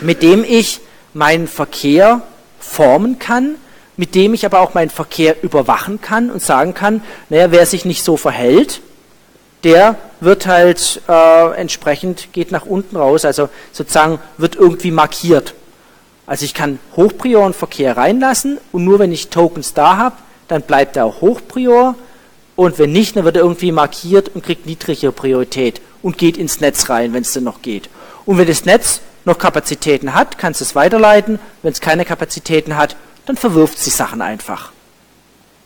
mit dem ich meinen Verkehr formen kann mit dem ich aber auch meinen Verkehr überwachen kann und sagen kann, naja, wer sich nicht so verhält, der wird halt äh, entsprechend, geht nach unten raus, also sozusagen wird irgendwie markiert. Also ich kann Hochpriorenverkehr reinlassen und nur wenn ich Tokens da habe, dann bleibt er auch Hochprior und wenn nicht, dann wird er irgendwie markiert und kriegt niedrige Priorität und geht ins Netz rein, wenn es denn noch geht. Und wenn das Netz noch Kapazitäten hat, kannst du es weiterleiten. Wenn es keine Kapazitäten hat, dann verwirft sie Sachen einfach.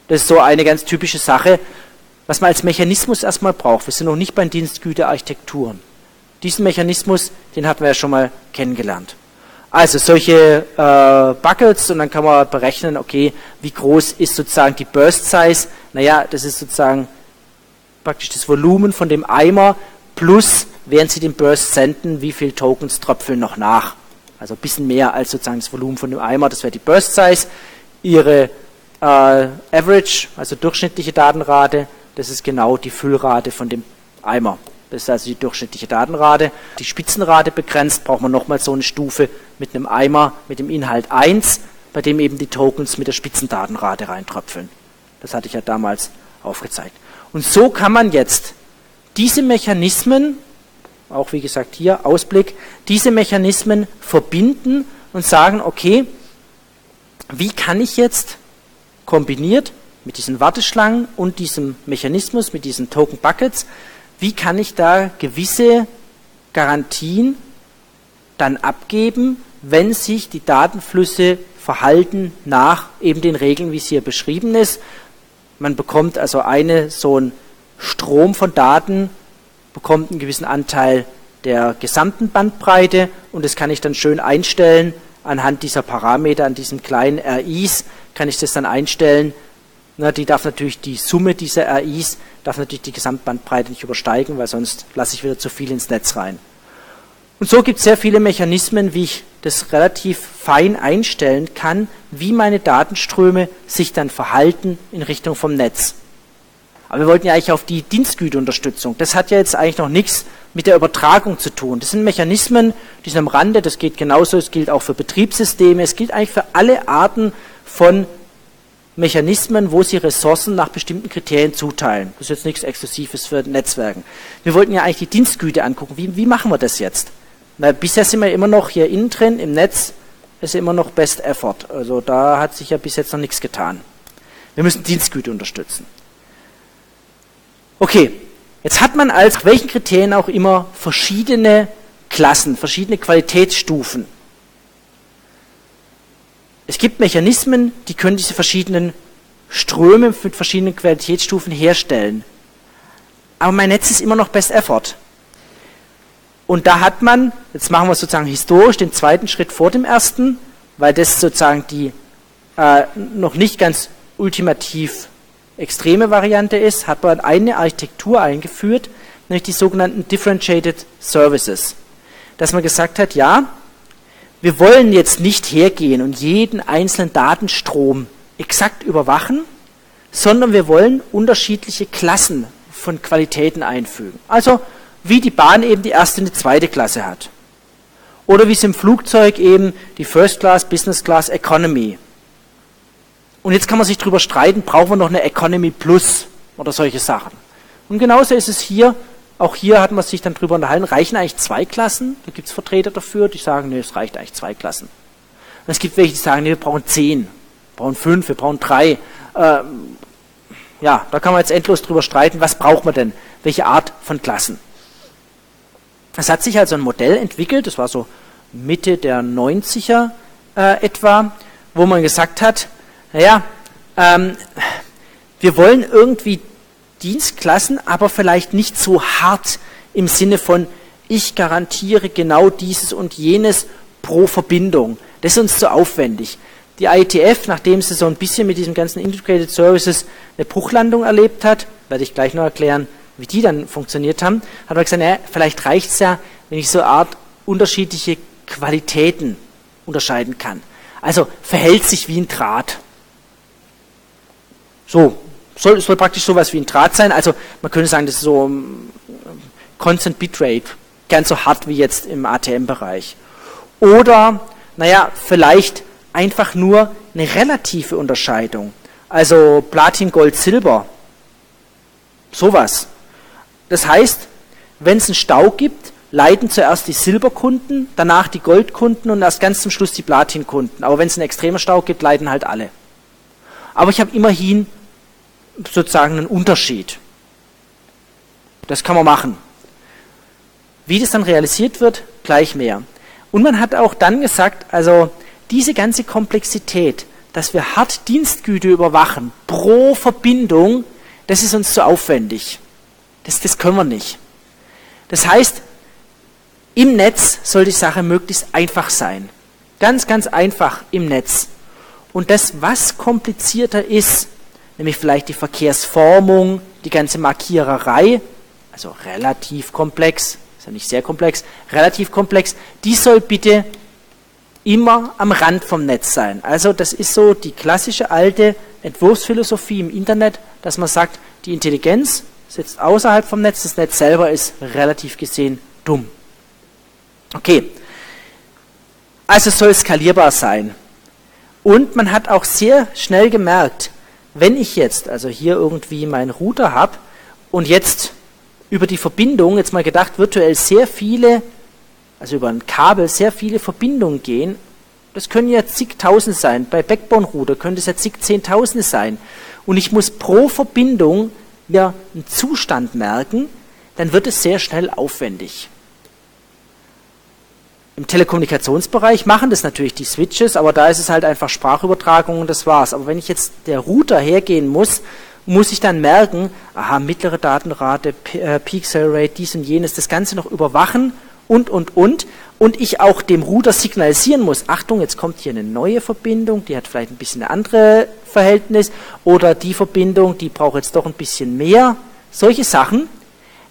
Das ist so eine ganz typische Sache, was man als Mechanismus erstmal braucht. Wir sind noch nicht bei Dienstgüterarchitekturen. Diesen Mechanismus, den hatten wir ja schon mal kennengelernt. Also solche äh, Buckets und dann kann man berechnen, okay, wie groß ist sozusagen die Burst Size. Naja, das ist sozusagen praktisch das Volumen von dem Eimer plus, während Sie den Burst senden, wie viele Tokens tröpfeln noch nach. Also ein bisschen mehr als sozusagen das Volumen von dem Eimer, das wäre die Burst Size. Ihre äh, Average, also durchschnittliche Datenrate, das ist genau die Füllrate von dem Eimer. Das ist also die durchschnittliche Datenrate. Die Spitzenrate begrenzt, braucht man nochmal so eine Stufe mit einem Eimer mit dem Inhalt 1, bei dem eben die Tokens mit der Spitzendatenrate reintröpfeln. Das hatte ich ja damals aufgezeigt. Und so kann man jetzt diese Mechanismen auch wie gesagt hier Ausblick, diese Mechanismen verbinden und sagen, okay, wie kann ich jetzt kombiniert mit diesen Warteschlangen und diesem Mechanismus, mit diesen Token Buckets, wie kann ich da gewisse Garantien dann abgeben, wenn sich die Datenflüsse verhalten nach eben den Regeln, wie es hier beschrieben ist. Man bekommt also eine so einen Strom von Daten bekommt einen gewissen Anteil der gesamten Bandbreite und das kann ich dann schön einstellen anhand dieser Parameter, an diesen kleinen RIs kann ich das dann einstellen. Na, die darf natürlich die Summe dieser RIs darf natürlich die Gesamtbandbreite nicht übersteigen, weil sonst lasse ich wieder zu viel ins Netz rein. Und so gibt es sehr viele Mechanismen, wie ich das relativ fein einstellen kann, wie meine Datenströme sich dann verhalten in Richtung vom Netz. Aber wir wollten ja eigentlich auf die Dienstgüteunterstützung. Das hat ja jetzt eigentlich noch nichts mit der Übertragung zu tun. Das sind Mechanismen, die sind am Rande, das geht genauso, es gilt auch für Betriebssysteme, es gilt eigentlich für alle Arten von Mechanismen, wo sie Ressourcen nach bestimmten Kriterien zuteilen. Das ist jetzt nichts Exklusives für Netzwerken. Wir wollten ja eigentlich die Dienstgüte angucken. Wie, wie machen wir das jetzt? Na, bisher sind wir immer noch hier innen drin, im Netz ist immer noch Best Effort. Also da hat sich ja bis jetzt noch nichts getan. Wir müssen Dienstgüte unterstützen. Okay, jetzt hat man als welchen Kriterien auch immer verschiedene Klassen, verschiedene Qualitätsstufen. Es gibt Mechanismen, die können diese verschiedenen Ströme mit verschiedenen Qualitätsstufen herstellen. Aber mein Netz ist immer noch Best Effort. Und da hat man, jetzt machen wir sozusagen historisch den zweiten Schritt vor dem ersten, weil das sozusagen die äh, noch nicht ganz ultimativ extreme Variante ist, hat man eine Architektur eingeführt, nämlich die sogenannten Differentiated Services. Dass man gesagt hat, ja, wir wollen jetzt nicht hergehen und jeden einzelnen Datenstrom exakt überwachen, sondern wir wollen unterschiedliche Klassen von Qualitäten einfügen. Also wie die Bahn eben die erste und die zweite Klasse hat. Oder wie es im Flugzeug eben die First Class, Business Class, Economy. Und jetzt kann man sich darüber streiten, brauchen wir noch eine Economy Plus oder solche Sachen. Und genauso ist es hier, auch hier hat man sich dann darüber unterhalten, reichen eigentlich zwei Klassen? Da gibt es Vertreter dafür, die sagen, nee, es reicht eigentlich zwei Klassen. Und es gibt welche, die sagen, nee, wir brauchen zehn, wir brauchen fünf, wir brauchen drei. Ähm, ja, da kann man jetzt endlos drüber streiten, was braucht man denn? Welche Art von Klassen? Es hat sich also ein Modell entwickelt, das war so Mitte der 90er äh, etwa, wo man gesagt hat, naja, ähm, wir wollen irgendwie Dienstklassen, aber vielleicht nicht so hart im Sinne von, ich garantiere genau dieses und jenes pro Verbindung. Das ist uns zu aufwendig. Die IETF, nachdem sie so ein bisschen mit diesem ganzen Integrated Services eine Bruchlandung erlebt hat, werde ich gleich noch erklären, wie die dann funktioniert haben, hat man gesagt, naja, vielleicht reicht es ja, wenn ich so eine Art unterschiedliche Qualitäten unterscheiden kann. Also verhält sich wie ein Draht. So, soll, soll praktisch sowas wie ein Draht sein. Also man könnte sagen, das ist so ähm, Constant Bitrate, ganz so hart wie jetzt im ATM-Bereich. Oder, naja, vielleicht einfach nur eine relative Unterscheidung. Also Platin, Gold, Silber. Sowas. Das heißt, wenn es einen Stau gibt, leiden zuerst die Silberkunden, danach die Goldkunden und erst ganz zum Schluss die Platinkunden. Aber wenn es einen extremen Stau gibt, leiden halt alle. Aber ich habe immerhin sozusagen einen Unterschied. Das kann man machen. Wie das dann realisiert wird, gleich mehr. Und man hat auch dann gesagt, also diese ganze Komplexität, dass wir hart Dienstgüte überwachen pro Verbindung, das ist uns zu aufwendig. Das, das können wir nicht. Das heißt, im Netz soll die Sache möglichst einfach sein. Ganz, ganz einfach im Netz. Und das, was komplizierter ist, nämlich vielleicht die Verkehrsformung, die ganze Markiererei, also relativ komplex, ist ja nicht sehr komplex, relativ komplex, die soll bitte immer am Rand vom Netz sein. Also das ist so die klassische alte Entwurfsphilosophie im Internet, dass man sagt, die Intelligenz sitzt außerhalb vom Netz, das Netz selber ist relativ gesehen dumm. Okay, also es soll skalierbar sein. Und man hat auch sehr schnell gemerkt, wenn ich jetzt also hier irgendwie meinen Router habe und jetzt über die Verbindung, jetzt mal gedacht, virtuell sehr viele, also über ein Kabel sehr viele Verbindungen gehen, das können ja zigtausend sein. Bei Backbone-Router könnte es ja zig Zehntausende sein. Und ich muss pro Verbindung mir einen Zustand merken, dann wird es sehr schnell aufwendig. Im Telekommunikationsbereich machen das natürlich die Switches, aber da ist es halt einfach Sprachübertragung und das war's. Aber wenn ich jetzt der Router hergehen muss, muss ich dann merken, aha, mittlere Datenrate, äh, Pixel Rate, dies und jenes, das Ganze noch überwachen und, und, und. Und ich auch dem Router signalisieren muss, Achtung, jetzt kommt hier eine neue Verbindung, die hat vielleicht ein bisschen ein anderes Verhältnis oder die Verbindung, die braucht jetzt doch ein bisschen mehr. Solche Sachen.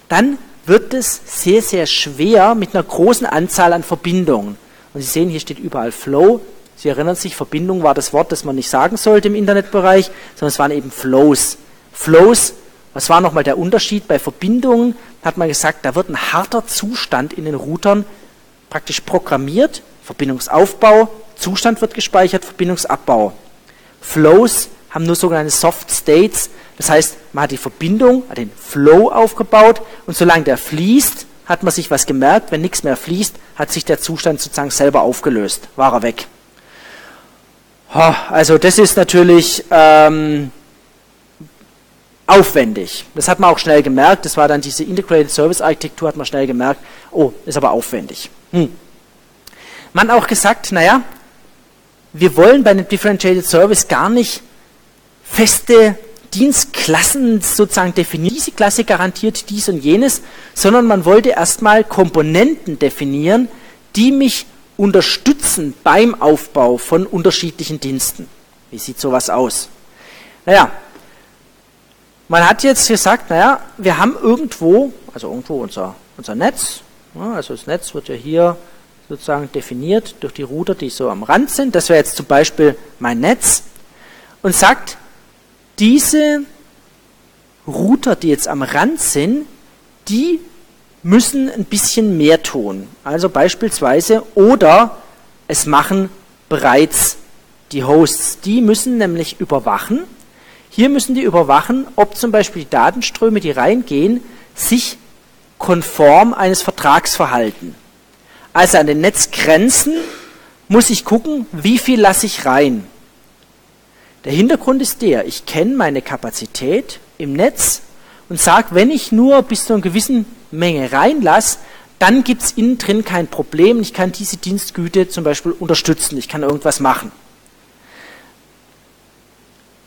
Dann wird es sehr, sehr schwer mit einer großen Anzahl an Verbindungen. Und Sie sehen, hier steht überall Flow. Sie erinnern sich, Verbindung war das Wort, das man nicht sagen sollte im Internetbereich, sondern es waren eben Flows. Flows, was war nochmal der Unterschied? Bei Verbindungen hat man gesagt, da wird ein harter Zustand in den Routern praktisch programmiert. Verbindungsaufbau, Zustand wird gespeichert, Verbindungsabbau. Flows haben nur sogenannte Soft States, das heißt, man hat die Verbindung, hat den Flow aufgebaut und solange der fließt, hat man sich was gemerkt. Wenn nichts mehr fließt, hat sich der Zustand sozusagen selber aufgelöst, war er weg. Also das ist natürlich ähm, aufwendig. Das hat man auch schnell gemerkt. Das war dann diese Integrated Service Architektur, hat man schnell gemerkt. Oh, ist aber aufwendig. Hm. Man hat auch gesagt, naja, wir wollen bei einem Differentiated Service gar nicht feste Dienstklassen sozusagen definieren. Diese Klasse garantiert dies und jenes, sondern man wollte erstmal Komponenten definieren, die mich unterstützen beim Aufbau von unterschiedlichen Diensten. Wie sieht sowas aus? Naja, man hat jetzt gesagt, naja, wir haben irgendwo, also irgendwo unser, unser Netz, also das Netz wird ja hier sozusagen definiert durch die Router, die so am Rand sind. Das wäre jetzt zum Beispiel mein Netz und sagt, diese Router, die jetzt am Rand sind, die müssen ein bisschen mehr tun. Also beispielsweise, oder es machen bereits die Hosts. Die müssen nämlich überwachen. Hier müssen die überwachen, ob zum Beispiel die Datenströme, die reingehen, sich konform eines Vertrags verhalten. Also an den Netzgrenzen muss ich gucken, wie viel lasse ich rein. Der Hintergrund ist der, ich kenne meine Kapazität im Netz und sage, wenn ich nur bis zu einer gewissen Menge reinlasse, dann gibt es innen drin kein Problem. Ich kann diese Dienstgüte zum Beispiel unterstützen. Ich kann irgendwas machen.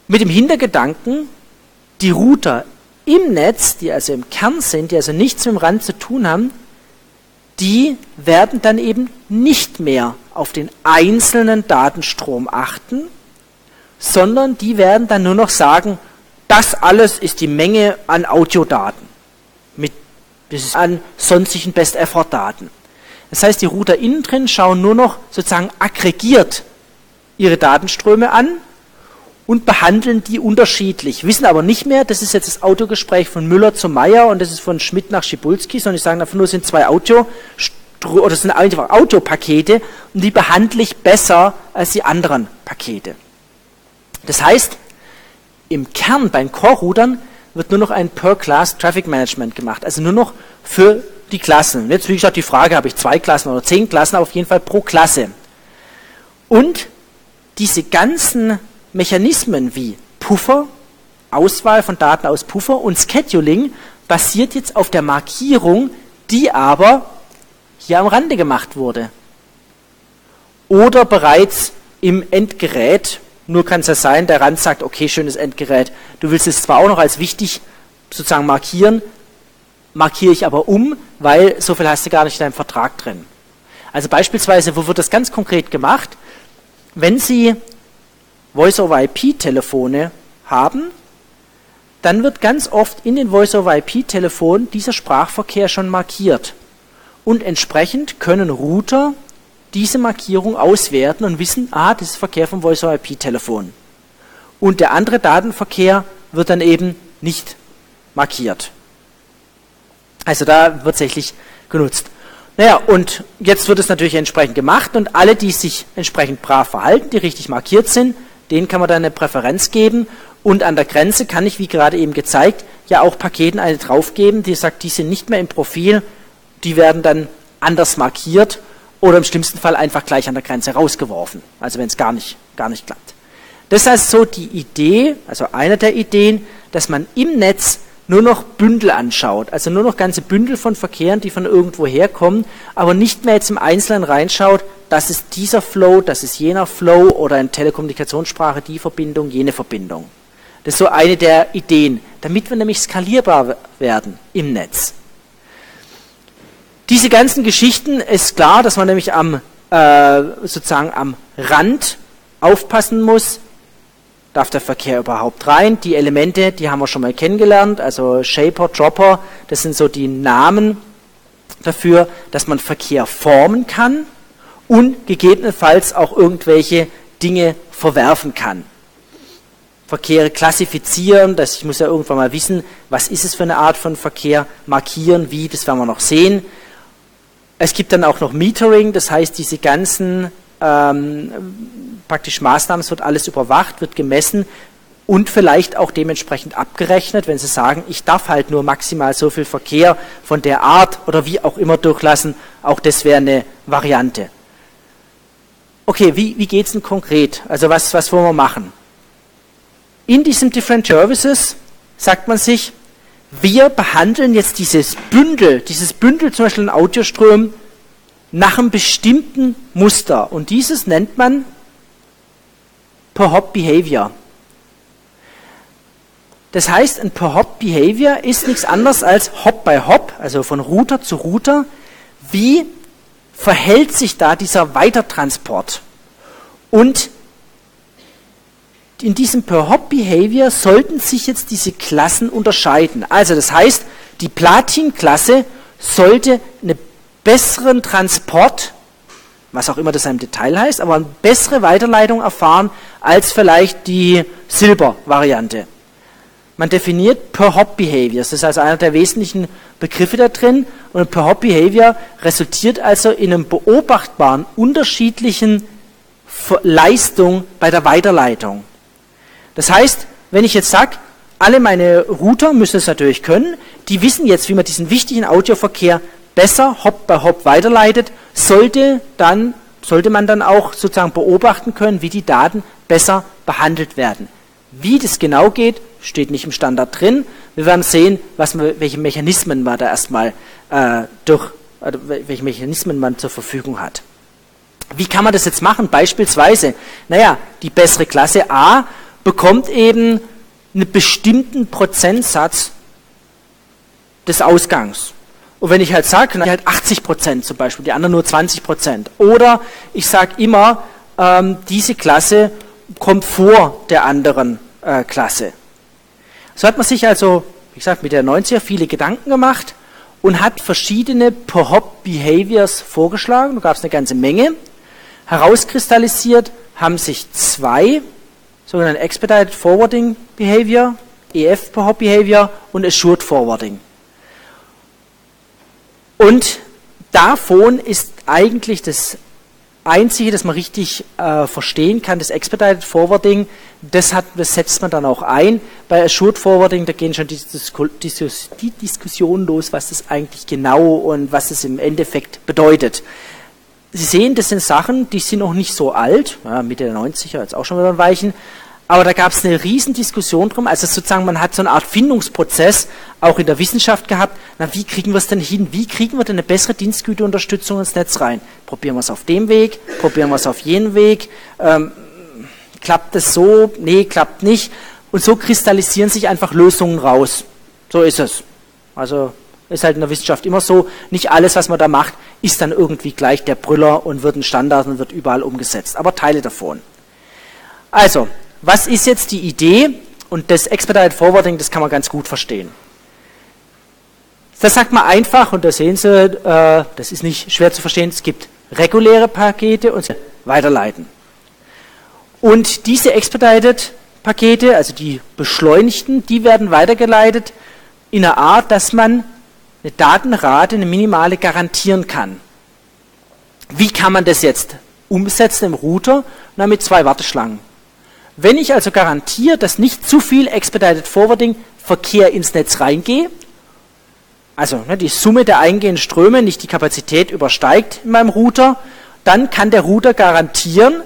Mit dem Hintergedanken, die Router im Netz, die also im Kern sind, die also nichts mit dem Rand zu tun haben, die werden dann eben nicht mehr auf den einzelnen Datenstrom achten, sondern die werden dann nur noch sagen, das alles ist die Menge an Audiodaten, mit, an sonstigen Best-Effort-Daten. Das heißt, die Router innen drin schauen nur noch sozusagen aggregiert ihre Datenströme an und behandeln die unterschiedlich, wissen aber nicht mehr, das ist jetzt das Autogespräch von Müller zu Meyer und das ist von Schmidt nach Schibulski, sondern die sagen einfach nur, sind zwei Audio oder sind einfach Autopakete und die behandle ich besser als die anderen Pakete. Das heißt, im Kern beim Core-Routern wird nur noch ein Per-Class Traffic Management gemacht, also nur noch für die Klassen. Jetzt, wie gesagt, die Frage, habe ich zwei Klassen oder zehn Klassen, aber auf jeden Fall pro Klasse. Und diese ganzen Mechanismen wie Puffer, Auswahl von Daten aus Puffer und Scheduling basiert jetzt auf der Markierung, die aber hier am Rande gemacht wurde. Oder bereits im Endgerät nur kann es ja sein, der Rand sagt, okay, schönes Endgerät. Du willst es zwar auch noch als wichtig sozusagen markieren, markiere ich aber um, weil so viel hast du gar nicht in deinem Vertrag drin. Also beispielsweise, wo wird das ganz konkret gemacht? Wenn Sie Voice-over-IP-Telefone haben, dann wird ganz oft in den Voice-over-IP-Telefonen dieser Sprachverkehr schon markiert. Und entsprechend können Router diese Markierung auswerten und wissen, ah, das ist Verkehr vom Voice-over-IP-Telefon. Und der andere Datenverkehr wird dann eben nicht markiert. Also da wird tatsächlich genutzt. Naja, und jetzt wird es natürlich entsprechend gemacht und alle, die sich entsprechend brav verhalten, die richtig markiert sind, denen kann man dann eine Präferenz geben und an der Grenze kann ich, wie gerade eben gezeigt, ja auch Paketen eine draufgeben, die sagt, die sind nicht mehr im Profil, die werden dann anders markiert oder im schlimmsten Fall einfach gleich an der Grenze rausgeworfen, also wenn es gar nicht, gar nicht klappt. Das heißt so die Idee, also eine der Ideen, dass man im Netz nur noch Bündel anschaut, also nur noch ganze Bündel von Verkehren, die von irgendwo herkommen, aber nicht mehr jetzt im Einzelnen reinschaut, das ist dieser Flow, das ist jener Flow oder in Telekommunikationssprache die Verbindung, jene Verbindung. Das ist so eine der Ideen, damit wir nämlich skalierbar werden im Netz. Diese ganzen Geschichten ist klar, dass man nämlich am, äh, sozusagen am Rand aufpassen muss, darf der Verkehr überhaupt rein. Die Elemente, die haben wir schon mal kennengelernt, also Shaper, Dropper, das sind so die Namen dafür, dass man Verkehr formen kann und gegebenenfalls auch irgendwelche Dinge verwerfen kann. Verkehre klassifizieren, das, ich muss ja irgendwann mal wissen, was ist es für eine Art von Verkehr, markieren, wie, das werden wir noch sehen. Es gibt dann auch noch Metering, das heißt, diese ganzen ähm, praktisch Maßnahmen, es wird alles überwacht, wird gemessen und vielleicht auch dementsprechend abgerechnet, wenn Sie sagen, ich darf halt nur maximal so viel Verkehr von der Art oder wie auch immer durchlassen, auch das wäre eine Variante. Okay, wie, wie geht es denn konkret? Also was, was wollen wir machen? In diesem Different Services sagt man sich, wir behandeln jetzt dieses Bündel, dieses Bündel zum Beispiel in Audioströmen nach einem bestimmten Muster. Und dieses nennt man Per-Hop-Behavior. Das heißt, ein Per-Hop-Behavior ist nichts anderes als Hop by Hop, also von Router zu Router. Wie verhält sich da dieser Weitertransport? Und in diesem Per-Hop-Behavior sollten sich jetzt diese Klassen unterscheiden. Also das heißt, die Platin-Klasse sollte einen besseren Transport, was auch immer das im Detail heißt, aber eine bessere Weiterleitung erfahren als vielleicht die Silber-Variante. Man definiert Per-Hop-Behavior. Das ist also einer der wesentlichen Begriffe da drin. Und Per-Hop-Behavior resultiert also in einem beobachtbaren unterschiedlichen Leistung bei der Weiterleitung. Das heißt, wenn ich jetzt sage, alle meine Router müssen es natürlich können, die wissen jetzt, wie man diesen wichtigen Audioverkehr besser Hop bei Hop weiterleitet, sollte, dann, sollte man dann auch sozusagen beobachten können, wie die Daten besser behandelt werden. Wie das genau geht, steht nicht im Standard drin. Wir werden sehen, was, welche Mechanismen man da erstmal äh, durch, äh, welche Mechanismen man zur Verfügung hat. Wie kann man das jetzt machen? Beispielsweise, naja, die bessere Klasse A bekommt eben einen bestimmten Prozentsatz des Ausgangs. Und wenn ich halt sage, halt 80 Prozent zum Beispiel, die anderen nur 20 Prozent. Oder ich sage immer, ähm, diese Klasse kommt vor der anderen äh, Klasse. So hat man sich also, wie gesagt, mit der 90er viele Gedanken gemacht und hat verschiedene Per-Hop-Behaviors vorgeschlagen. Da gab es eine ganze Menge. Herauskristallisiert haben sich zwei sogenannte Expedited Forwarding Behavior, EF Behavior und Assured Forwarding. Und davon ist eigentlich das Einzige, das man richtig äh, verstehen kann, das Expedited Forwarding, das, hat, das setzt man dann auch ein. Bei Assured Forwarding, da gehen schon die, die Diskussionen los, was das eigentlich genau und was es im Endeffekt bedeutet. Sie sehen, das sind Sachen, die sind noch nicht so alt, ja, Mitte der 90er, jetzt auch schon wieder ein Weichen, aber da gab es eine Riesendiskussion drum. Also sozusagen, man hat so eine Art Findungsprozess auch in der Wissenschaft gehabt. Na, wie kriegen wir es denn hin? Wie kriegen wir denn eine bessere Dienstgüterunterstützung ins Netz rein? Probieren wir es auf dem Weg? Probieren wir es auf jenen Weg? Ähm, klappt es so? Nee, klappt nicht. Und so kristallisieren sich einfach Lösungen raus. So ist es. Also ist halt in der Wissenschaft immer so. Nicht alles, was man da macht, ist dann irgendwie gleich der Brüller und wird ein Standard und wird überall umgesetzt. Aber Teile davon. Also, was ist jetzt die Idee? Und das Expedited Forwarding, das kann man ganz gut verstehen. Das sagt man einfach, und da sehen Sie, äh, das ist nicht schwer zu verstehen, es gibt reguläre Pakete und weiterleiten. Und diese Expedited Pakete, also die beschleunigten, die werden weitergeleitet in einer Art, dass man eine Datenrate, eine minimale garantieren kann. Wie kann man das jetzt umsetzen im Router? Na, mit zwei Warteschlangen. Wenn ich also garantiere, dass nicht zu viel Expedited Forwarding Verkehr ins Netz reingeht, also ne, die Summe der eingehenden Ströme nicht die Kapazität übersteigt in meinem Router, dann kann der Router garantieren,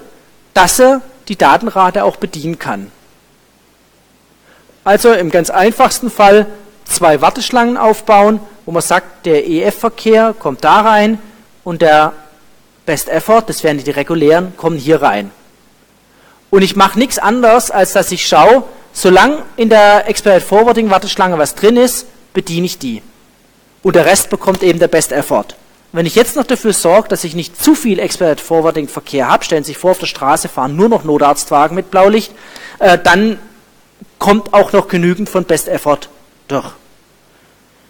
dass er die Datenrate auch bedienen kann. Also im ganz einfachsten Fall zwei Warteschlangen aufbauen, wo man sagt, der EF-Verkehr kommt da rein und der Best Effort, das wären die regulären, kommen hier rein. Und ich mache nichts anderes, als dass ich schaue, solange in der Expedited Forwarding Warteschlange was drin ist, bediene ich die. Und der Rest bekommt eben der Best Effort. Wenn ich jetzt noch dafür sorge, dass ich nicht zu viel Expedited Forwarding Verkehr habe, stellen Sie sich vor, auf der Straße fahren nur noch Notarztwagen mit Blaulicht, äh, dann kommt auch noch genügend von Best Effort durch.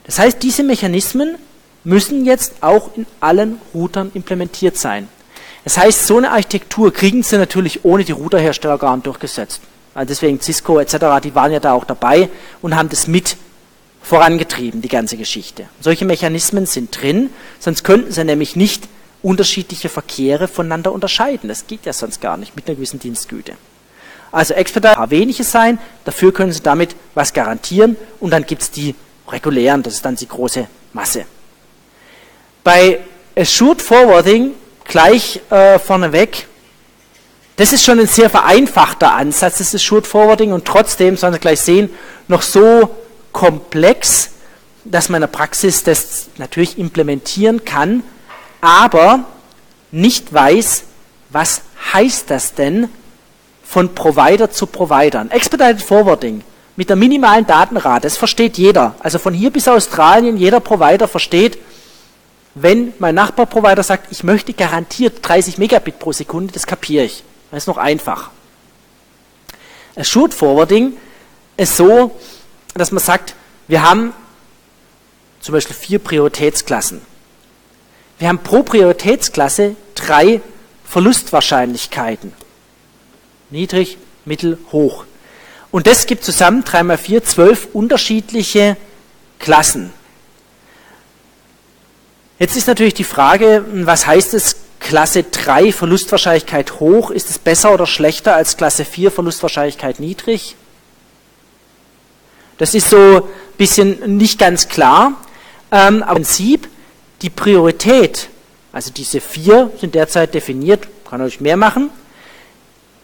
Das heißt, diese Mechanismen müssen jetzt auch in allen Routern implementiert sein. Das heißt, so eine Architektur kriegen sie natürlich ohne die Routerhersteller gar nicht durchgesetzt. Also deswegen Cisco etc., die waren ja da auch dabei und haben das mit vorangetrieben, die ganze Geschichte. Solche Mechanismen sind drin, sonst könnten sie nämlich nicht unterschiedliche Verkehre voneinander unterscheiden. Das geht ja sonst gar nicht mit einer gewissen Dienstgüte. Also Expedite paar wenige sein, dafür können sie damit was garantieren und dann gibt es die regulären, das ist dann die große Masse. Bei Assured Forwarding gleich äh, vorneweg, das ist schon ein sehr vereinfachter Ansatz, das Short Forwarding und trotzdem, sollen Sie gleich sehen, noch so komplex, dass man in der Praxis das natürlich implementieren kann, aber nicht weiß, was heißt das denn von Provider zu Provider. Expedited Forwarding mit der minimalen Datenrate, das versteht jeder. Also von hier bis Australien, jeder Provider versteht, wenn mein Nachbarprovider sagt, ich möchte garantiert 30 Megabit pro Sekunde, das kapiere ich. Das ist noch einfach. Assured Forwarding ist so, dass man sagt, wir haben zum Beispiel vier Prioritätsklassen. Wir haben pro Prioritätsklasse drei Verlustwahrscheinlichkeiten. Niedrig, mittel, hoch. Und das gibt zusammen 3 mal 4, 12 unterschiedliche Klassen. Jetzt ist natürlich die Frage, was heißt es, Klasse 3 Verlustwahrscheinlichkeit hoch, ist es besser oder schlechter als Klasse 4 Verlustwahrscheinlichkeit niedrig? Das ist so ein bisschen nicht ganz klar. Ähm, aber im Prinzip, die Priorität, also diese vier sind derzeit definiert, kann euch mehr machen,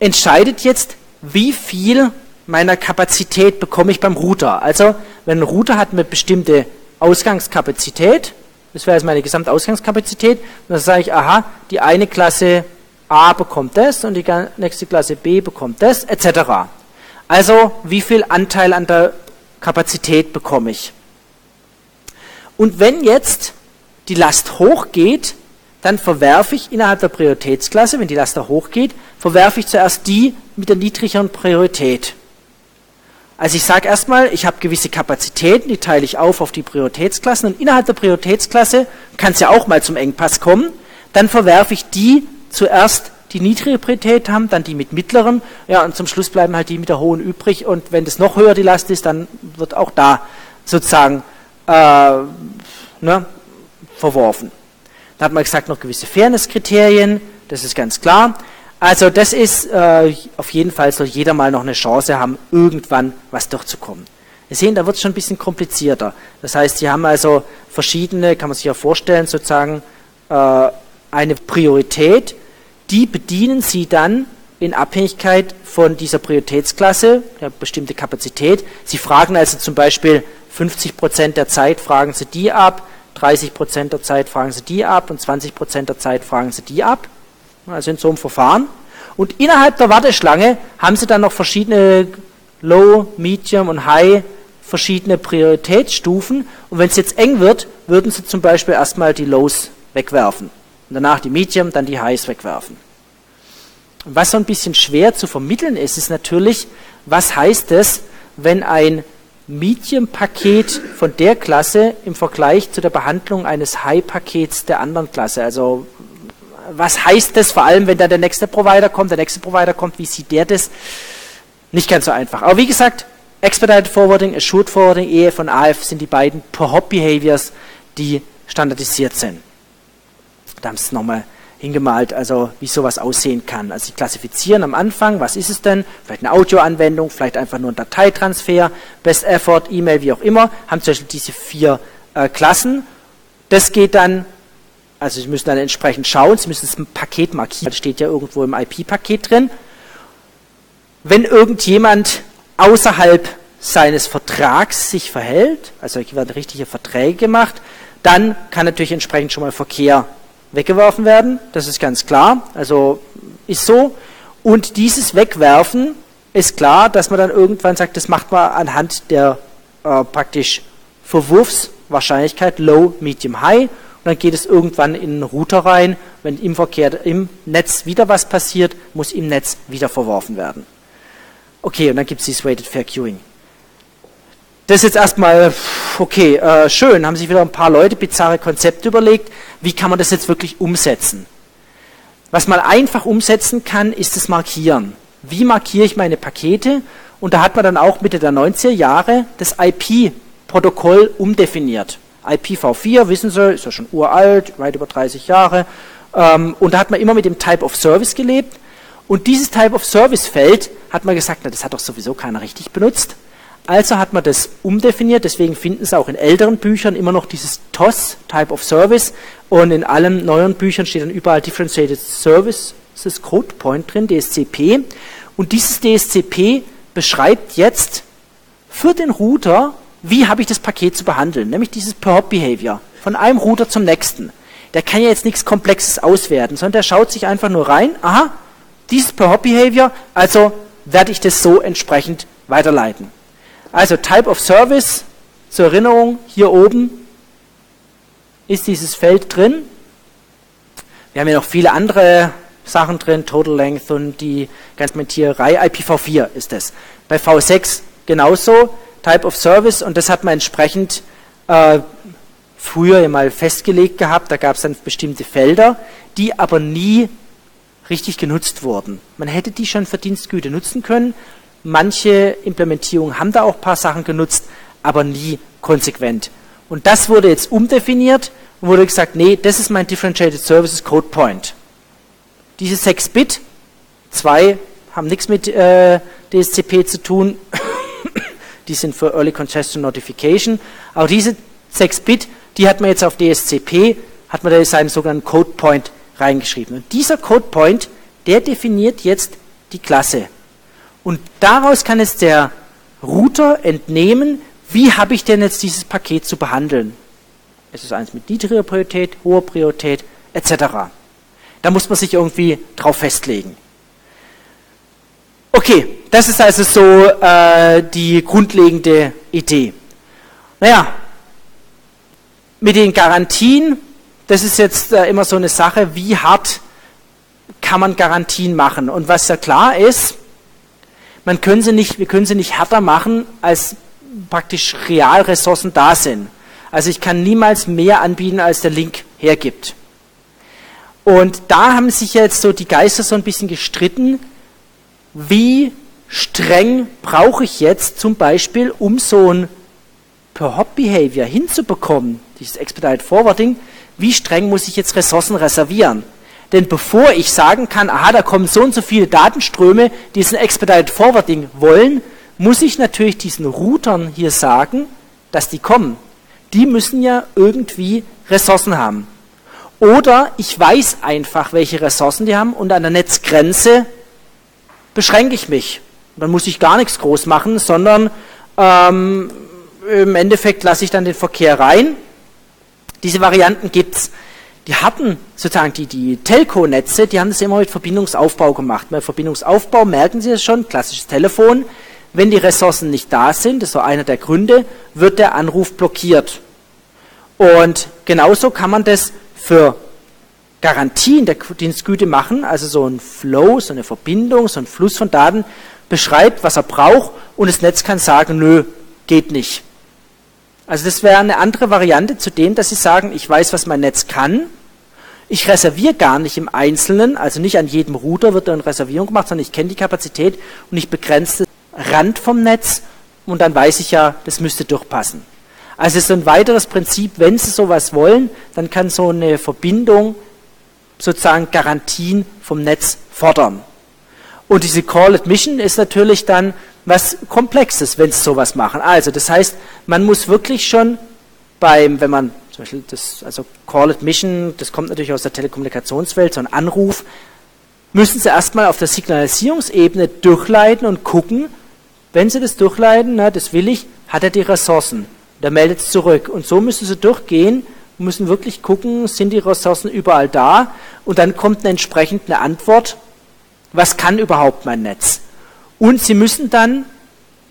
entscheidet jetzt, wie viel meiner Kapazität bekomme ich beim Router. Also, wenn ein Router hat eine bestimmte Ausgangskapazität, das wäre jetzt meine Gesamtausgangskapazität, dann sage ich, aha, die eine Klasse A bekommt das und die nächste Klasse B bekommt das, etc. Also, wie viel Anteil an der Kapazität bekomme ich? Und wenn jetzt die Last hochgeht, dann verwerfe ich innerhalb der Prioritätsklasse, wenn die Last da hochgeht, verwerfe ich zuerst die mit der niedrigeren Priorität. Also ich sage erstmal, ich habe gewisse Kapazitäten, die teile ich auf auf die Prioritätsklassen und innerhalb der Prioritätsklasse kann es ja auch mal zum Engpass kommen. Dann verwerfe ich die zuerst, die niedrige Priorität haben, dann die mit mittleren, ja und zum Schluss bleiben halt die mit der hohen übrig und wenn das noch höher die Last ist, dann wird auch da sozusagen äh, ne, verworfen. Da hat man gesagt, noch gewisse Fairness-Kriterien, das ist ganz klar. Also das ist äh, auf jeden Fall soll jeder mal noch eine Chance haben, irgendwann was durchzukommen. Wir sehen, da wird es schon ein bisschen komplizierter. Das heißt, Sie haben also verschiedene, kann man sich ja vorstellen, sozusagen äh, eine Priorität, die bedienen Sie dann in Abhängigkeit von dieser Prioritätsklasse, der bestimmte Kapazität. Sie fragen also zum Beispiel 50 Prozent der Zeit fragen Sie die ab, 30 Prozent der Zeit fragen Sie die ab und 20 Prozent der Zeit fragen Sie die ab also in so einem Verfahren. Und innerhalb der Warteschlange haben Sie dann noch verschiedene Low, Medium und High verschiedene Prioritätsstufen. Und wenn es jetzt eng wird, würden Sie zum Beispiel erstmal die Lows wegwerfen. Und danach die Medium, dann die Highs wegwerfen. Und was so ein bisschen schwer zu vermitteln ist, ist natürlich, was heißt es, wenn ein Medium-Paket von der Klasse im Vergleich zu der Behandlung eines High-Pakets der anderen Klasse, also was heißt das, vor allem wenn dann der nächste Provider kommt, der nächste Provider kommt, wie sieht der das? Nicht ganz so einfach. Aber wie gesagt, Expedited Forwarding, Assured Forwarding, EF und AF sind die beiden Per-Hop-Behaviors, die standardisiert sind. Da haben sie es nochmal hingemalt, also wie sowas aussehen kann. Also sie klassifizieren am Anfang, was ist es denn? Vielleicht eine Audioanwendung, vielleicht einfach nur ein Dateitransfer, Best Effort, E-Mail, wie auch immer, haben zum Beispiel diese vier äh, Klassen. Das geht dann also Sie müssen dann entsprechend schauen, Sie müssen das Paket markieren, das steht ja irgendwo im IP-Paket drin. Wenn irgendjemand außerhalb seines Vertrags sich verhält, also hier werden richtige Verträge gemacht, dann kann natürlich entsprechend schon mal Verkehr weggeworfen werden, das ist ganz klar, also ist so. Und dieses Wegwerfen ist klar, dass man dann irgendwann sagt, das macht man anhand der äh, praktisch Verwurfswahrscheinlichkeit Low, Medium, High dann geht es irgendwann in einen Router rein. Wenn im Verkehr im Netz wieder was passiert, muss im Netz wieder verworfen werden. Okay, und dann gibt es dieses Weighted Fair Queuing. Das ist jetzt erstmal, okay, äh, schön, haben sich wieder ein paar Leute bizarre Konzepte überlegt. Wie kann man das jetzt wirklich umsetzen? Was man einfach umsetzen kann, ist das Markieren. Wie markiere ich meine Pakete? Und da hat man dann auch Mitte der 90er Jahre das IP-Protokoll umdefiniert. IPv4, wissen Sie, ist ja schon uralt, weit über 30 Jahre. Ähm, und da hat man immer mit dem Type of Service gelebt. Und dieses Type of Service Feld hat man gesagt, na, das hat doch sowieso keiner richtig benutzt. Also hat man das umdefiniert, deswegen finden Sie auch in älteren Büchern immer noch dieses TOS, Type of Service, und in allen neuen Büchern steht dann überall Differentiated Services Code Point drin, DSCP. Und dieses DSCP beschreibt jetzt für den Router wie habe ich das Paket zu behandeln, nämlich dieses Per-Hop-Behavior von einem Router zum nächsten. Der kann ja jetzt nichts Komplexes auswerten, sondern der schaut sich einfach nur rein, aha, Dieses Per-Hop-Behavior, also werde ich das so entsprechend weiterleiten. Also Type of Service, zur Erinnerung, hier oben ist dieses Feld drin. Wir haben ja noch viele andere Sachen drin, Total Length und die ganze Mentierei. IPv4 ist das. Bei V6 genauso, Type of Service und das hat man entsprechend äh, früher mal festgelegt gehabt. Da gab es dann bestimmte Felder, die aber nie richtig genutzt wurden. Man hätte die schon für Dienstgüte nutzen können. Manche Implementierungen haben da auch ein paar Sachen genutzt, aber nie konsequent. Und das wurde jetzt umdefiniert und wurde gesagt, nee, das ist mein Differentiated Services Code Point. Diese 6 Bit, zwei haben nichts mit äh, DSCP zu tun, die sind für Early Congestion Notification, aber diese 6 Bit, die hat man jetzt auf DSCP, hat man da seinen sogenannten Code Point reingeschrieben. Und dieser Code Point, der definiert jetzt die Klasse. Und daraus kann es der Router entnehmen, wie habe ich denn jetzt dieses Paket zu behandeln. Es ist eins mit niedriger Priorität, hoher Priorität, etc. Da muss man sich irgendwie drauf festlegen. Okay, das ist also so äh, die grundlegende Idee. Naja, mit den Garantien, das ist jetzt äh, immer so eine Sache, wie hart kann man Garantien machen. Und was ja klar ist, man können sie nicht, wir können sie nicht härter machen, als praktisch Realressourcen da sind. Also ich kann niemals mehr anbieten, als der Link hergibt. Und da haben sich jetzt so die Geister so ein bisschen gestritten, wie streng brauche ich jetzt zum Beispiel, um so ein Per-Hop-Behavior hinzubekommen, dieses Expedited Forwarding, wie streng muss ich jetzt Ressourcen reservieren? Denn bevor ich sagen kann, aha, da kommen so und so viele Datenströme, die diesen Expedited Forwarding wollen, muss ich natürlich diesen Routern hier sagen, dass die kommen. Die müssen ja irgendwie Ressourcen haben. Oder ich weiß einfach, welche Ressourcen die haben und an der Netzgrenze beschränke ich mich. Dann muss ich gar nichts groß machen, sondern ähm, im Endeffekt lasse ich dann den Verkehr rein. Diese Varianten gibt es. Die hatten sozusagen die, die Telco-Netze, die haben das immer mit Verbindungsaufbau gemacht. Bei Verbindungsaufbau merken Sie es schon, klassisches Telefon. Wenn die Ressourcen nicht da sind, das so einer der Gründe, wird der Anruf blockiert. Und genauso kann man das für Garantien der Dienstgüte machen, also so ein Flow, so eine Verbindung, so ein Fluss von Daten, beschreibt, was er braucht und das Netz kann sagen, nö, geht nicht. Also das wäre eine andere Variante zu dem, dass Sie sagen, ich weiß, was mein Netz kann, ich reserviere gar nicht im Einzelnen, also nicht an jedem Router wird eine Reservierung gemacht, sondern ich kenne die Kapazität und ich begrenze den Rand vom Netz und dann weiß ich ja, das müsste durchpassen. Also es ist ein weiteres Prinzip, wenn Sie sowas wollen, dann kann so eine Verbindung sozusagen Garantien vom Netz fordern. Und diese Call Admission ist natürlich dann was Komplexes, wenn Sie sowas machen. Also das heißt, man muss wirklich schon beim, wenn man zum Beispiel das, also Call Admission, das kommt natürlich aus der Telekommunikationswelt, so ein Anruf, müssen Sie erstmal auf der Signalisierungsebene durchleiten und gucken, wenn Sie das durchleiten, na, das will ich, hat er die Ressourcen. Der meldet es zurück. Und so müssen Sie durchgehen müssen wirklich gucken, sind die Ressourcen überall da? Und dann kommt eine entsprechende Antwort, was kann überhaupt mein Netz? Und Sie müssen dann,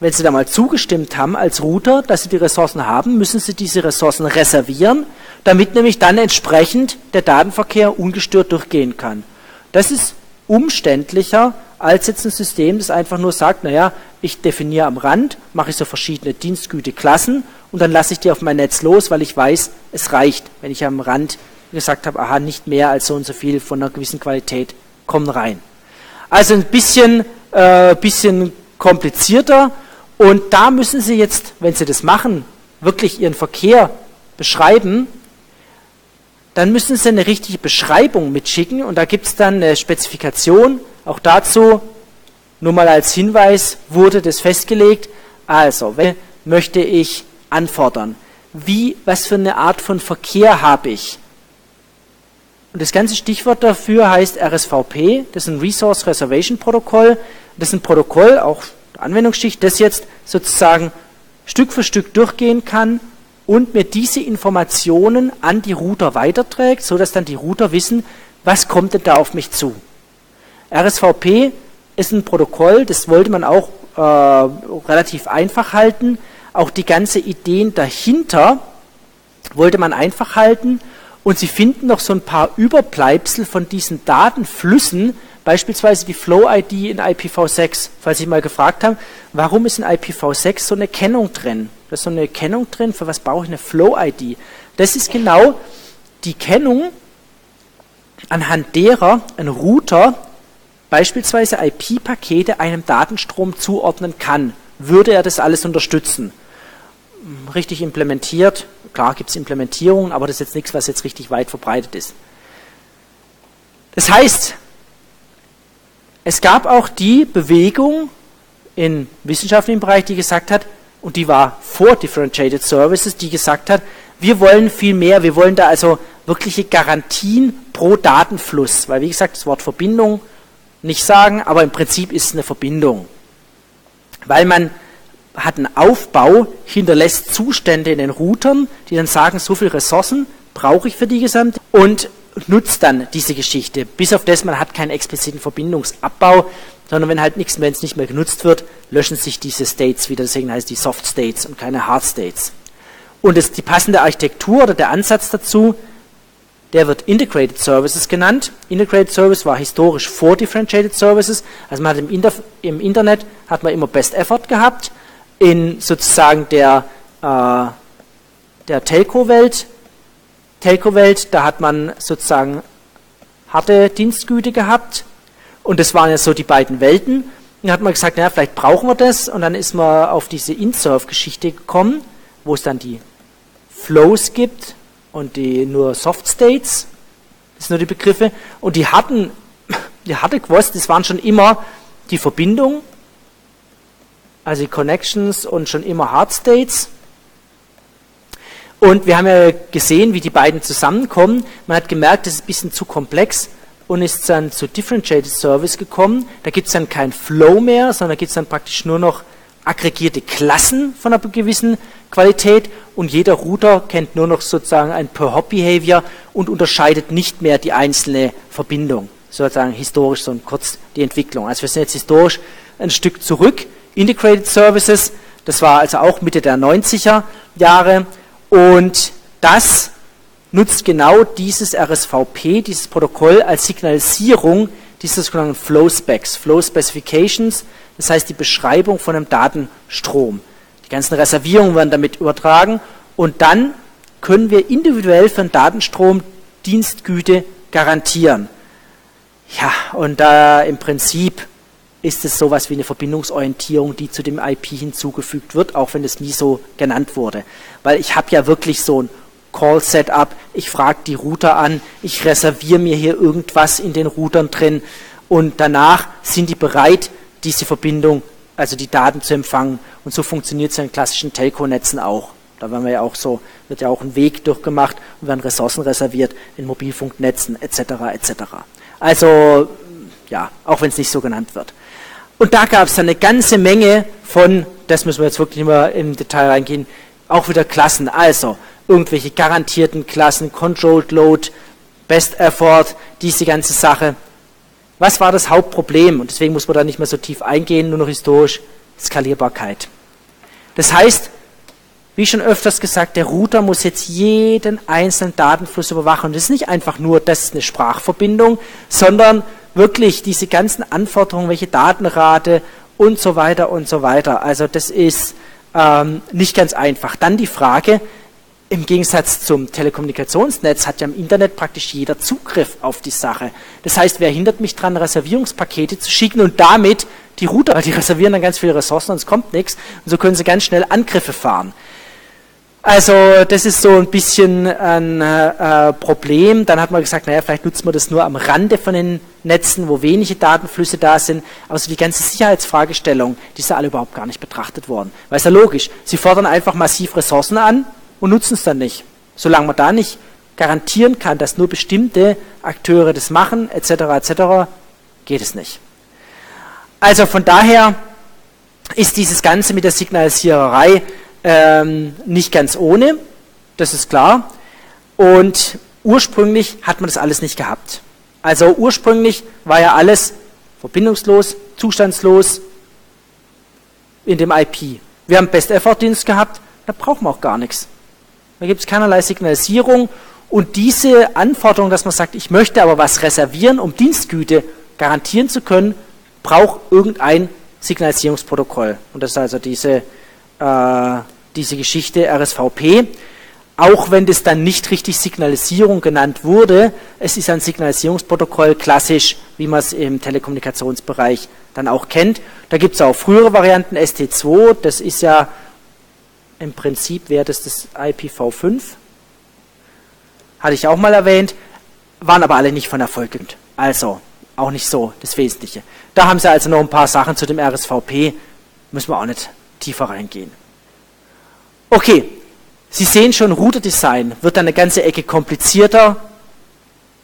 wenn Sie da mal zugestimmt haben als Router, dass Sie die Ressourcen haben, müssen Sie diese Ressourcen reservieren, damit nämlich dann entsprechend der Datenverkehr ungestört durchgehen kann. Das ist umständlicher als jetzt ein System, das einfach nur sagt, naja, ich definiere am Rand, mache ich so verschiedene Dienstgüteklassen und dann lasse ich die auf mein Netz los, weil ich weiß, es reicht, wenn ich am Rand gesagt habe, aha, nicht mehr als so und so viel von einer gewissen Qualität kommen rein. Also ein bisschen, äh, bisschen komplizierter und da müssen Sie jetzt, wenn Sie das machen, wirklich Ihren Verkehr beschreiben, dann müssen Sie eine richtige Beschreibung mitschicken und da gibt es dann eine Spezifikation. Auch dazu, nur mal als Hinweis, wurde das festgelegt. Also, möchte ich anfordern? Wie, was für eine Art von Verkehr habe ich? Und das ganze Stichwort dafür heißt RSVP, das ist ein Resource Reservation Protokoll. Das ist ein Protokoll, auch Anwendungsschicht, das jetzt sozusagen Stück für Stück durchgehen kann und mir diese Informationen an die Router weiterträgt, sodass dann die Router wissen, was kommt denn da auf mich zu. RSVP ist ein Protokoll, das wollte man auch äh, relativ einfach halten. Auch die ganze Ideen dahinter wollte man einfach halten. Und Sie finden noch so ein paar Überbleibsel von diesen Datenflüssen, beispielsweise die Flow-ID in IPv6. Falls Sie mal gefragt haben, warum ist in IPv6 so eine Kennung drin? Da ist so eine Kennung drin, für was brauche ich eine Flow-ID? Das ist genau die Kennung, anhand derer ein Router beispielsweise IP-Pakete einem Datenstrom zuordnen kann. Würde er das alles unterstützen? Richtig implementiert, klar gibt es Implementierungen, aber das ist jetzt nichts, was jetzt richtig weit verbreitet ist. Das heißt, es gab auch die Bewegung im wissenschaftlichen Bereich, die gesagt hat, und die war vor Differentiated Services, die gesagt hat, wir wollen viel mehr, wir wollen da also wirkliche Garantien pro Datenfluss, weil wie gesagt, das Wort Verbindung nicht sagen, aber im Prinzip ist es eine Verbindung. Weil man hat einen Aufbau, hinterlässt Zustände in den Routern, die dann sagen, so viele Ressourcen brauche ich für die gesamt und nutzt dann diese Geschichte. Bis auf das, man hat keinen expliziten Verbindungsabbau, sondern wenn halt nichts, wenn es nicht mehr genutzt wird, löschen sich diese States wieder. Deswegen heißt die Soft States und keine Hard States. Und das, die passende Architektur oder der Ansatz dazu, der wird Integrated Services genannt. Integrated Service war historisch vor Differentiated Services. Also man hat im, Inter im Internet hat man immer Best Effort gehabt. In sozusagen der, äh, der Telco-Welt, Telco-Welt, da hat man sozusagen harte Dienstgüte gehabt. Und das waren ja so die beiden Welten. Und dann hat man gesagt, naja, vielleicht brauchen wir das. Und dann ist man auf diese InSurf-Geschichte gekommen, wo es dann die Flows gibt und die nur Soft States, das sind nur die Begriffe, und die hatten, die hatte gewusst, das waren schon immer die Verbindung, also Connections und schon immer Hard States. Und wir haben ja gesehen, wie die beiden zusammenkommen. Man hat gemerkt, das ist ein bisschen zu komplex und ist dann zu Differentiated Service gekommen. Da gibt es dann kein Flow mehr, sondern da gibt es dann praktisch nur noch aggregierte Klassen von einer gewissen Qualität und jeder Router kennt nur noch sozusagen ein Per-Hop-Behavior und unterscheidet nicht mehr die einzelne Verbindung. Sozusagen historisch so kurz die Entwicklung. Also wir sind jetzt historisch ein Stück zurück. Integrated Services, das war also auch Mitte der 90er Jahre und das nutzt genau dieses RSVP, dieses Protokoll als Signalisierung dieser sogenannten Flow Specs, Flow Specifications, das heißt die Beschreibung von einem Datenstrom. Die ganzen Reservierungen werden damit übertragen und dann können wir individuell für einen Datenstrom Dienstgüte garantieren. Ja, und da im Prinzip ist es sowas wie eine Verbindungsorientierung, die zu dem IP hinzugefügt wird, auch wenn es nie so genannt wurde. Weil ich habe ja wirklich so ein Call-Setup, ich frage die Router an, ich reserviere mir hier irgendwas in den Routern drin und danach sind die bereit, diese Verbindung, also die Daten zu empfangen. Und so funktioniert es in klassischen Telco-Netzen auch. Da werden wir ja auch so, wird ja auch ein Weg durchgemacht und werden Ressourcen reserviert in Mobilfunknetzen etc. etc. Also ja, auch wenn es nicht so genannt wird. Und da gab es dann eine ganze Menge von, das müssen wir jetzt wirklich nicht mehr im Detail reingehen, auch wieder Klassen. Also irgendwelche garantierten Klassen, Controlled Load, Best Effort, diese ganze Sache. Was war das Hauptproblem? Und deswegen muss man da nicht mehr so tief eingehen, nur noch historisch, Skalierbarkeit. Das heißt, wie schon öfters gesagt, der Router muss jetzt jeden einzelnen Datenfluss überwachen. Und das ist nicht einfach nur, das ist eine Sprachverbindung, sondern wirklich diese ganzen Anforderungen, welche Datenrate und so weiter und so weiter. Also das ist ähm, nicht ganz einfach. Dann die Frage, im Gegensatz zum Telekommunikationsnetz hat ja im Internet praktisch jeder Zugriff auf die Sache. Das heißt, wer hindert mich daran, Reservierungspakete zu schicken und damit die Router, weil die reservieren dann ganz viele Ressourcen und es kommt nichts und so können sie ganz schnell Angriffe fahren. Also das ist so ein bisschen ein äh, Problem. Dann hat man gesagt, naja, vielleicht nutzt man das nur am Rande von den Netzen, wo wenige Datenflüsse da sind. Aber so die ganze Sicherheitsfragestellung, die ist ja alle überhaupt gar nicht betrachtet worden. Weil es ja logisch, sie fordern einfach massiv Ressourcen an, und nutzen es dann nicht. Solange man da nicht garantieren kann, dass nur bestimmte Akteure das machen, etc., etc., geht es nicht. Also von daher ist dieses Ganze mit der Signalisiererei ähm, nicht ganz ohne, das ist klar. Und ursprünglich hat man das alles nicht gehabt. Also ursprünglich war ja alles verbindungslos, zustandslos in dem IP. Wir haben Best-Effort-Dienst gehabt, da brauchen wir auch gar nichts. Da gibt es keinerlei Signalisierung und diese Anforderung, dass man sagt, ich möchte aber was reservieren, um Dienstgüte garantieren zu können, braucht irgendein Signalisierungsprotokoll. Und das ist also diese, äh, diese Geschichte RSVP. Auch wenn das dann nicht richtig Signalisierung genannt wurde, es ist ein Signalisierungsprotokoll klassisch, wie man es im Telekommunikationsbereich dann auch kennt. Da gibt es auch frühere Varianten, ST2, das ist ja im Prinzip wäre das das IPv5. Hatte ich auch mal erwähnt, waren aber alle nicht von Erfolg. Also auch nicht so das Wesentliche. Da haben sie also noch ein paar Sachen zu dem RSVP, müssen wir auch nicht tiefer reingehen. Okay, Sie sehen schon, Router-Design wird dann eine ganze Ecke komplizierter.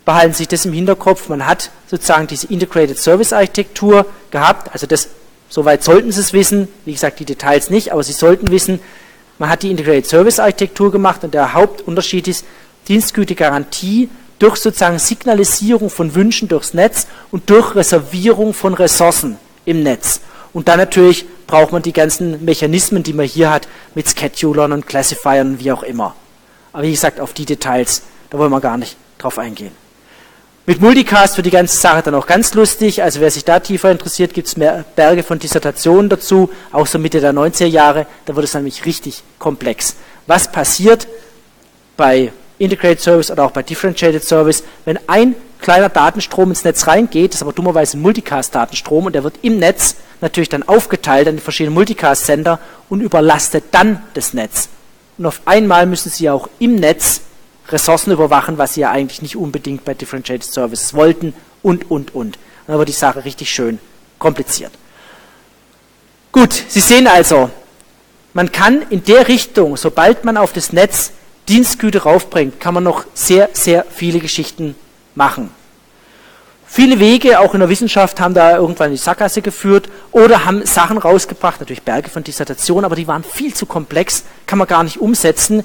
Behalten Sie sich das im Hinterkopf. Man hat sozusagen diese Integrated Service Architektur gehabt. Also das, soweit sollten Sie es wissen. Wie gesagt, die Details nicht, aber Sie sollten wissen, man hat die Integrated Service Architektur gemacht und der Hauptunterschied ist Dienstgütegarantie durch sozusagen Signalisierung von Wünschen durchs Netz und durch Reservierung von Ressourcen im Netz. Und dann natürlich braucht man die ganzen Mechanismen, die man hier hat, mit Schedulern und Classifiern, wie auch immer. Aber wie gesagt, auf die Details, da wollen wir gar nicht drauf eingehen. Mit Multicast wird die ganze Sache dann auch ganz lustig. Also wer sich da tiefer interessiert, gibt es mehr Berge von Dissertationen dazu, auch so Mitte der 90er Jahre. Da wird es nämlich richtig komplex. Was passiert bei Integrated Service oder auch bei Differentiated Service, wenn ein kleiner Datenstrom ins Netz reingeht, das ist aber dummerweise ein Multicast-Datenstrom und der wird im Netz natürlich dann aufgeteilt an die verschiedenen Multicast-Sender und überlastet dann das Netz. Und auf einmal müssen Sie auch im Netz Ressourcen überwachen, was Sie ja eigentlich nicht unbedingt bei Differentiated Services wollten und, und, und. Dann wird die Sache richtig schön kompliziert. Gut, Sie sehen also, man kann in der Richtung, sobald man auf das Netz Dienstgüter raufbringt, kann man noch sehr, sehr viele Geschichten machen. Viele Wege, auch in der Wissenschaft, haben da irgendwann in die Sackgasse geführt oder haben Sachen rausgebracht, natürlich Berge von Dissertationen, aber die waren viel zu komplex, kann man gar nicht umsetzen.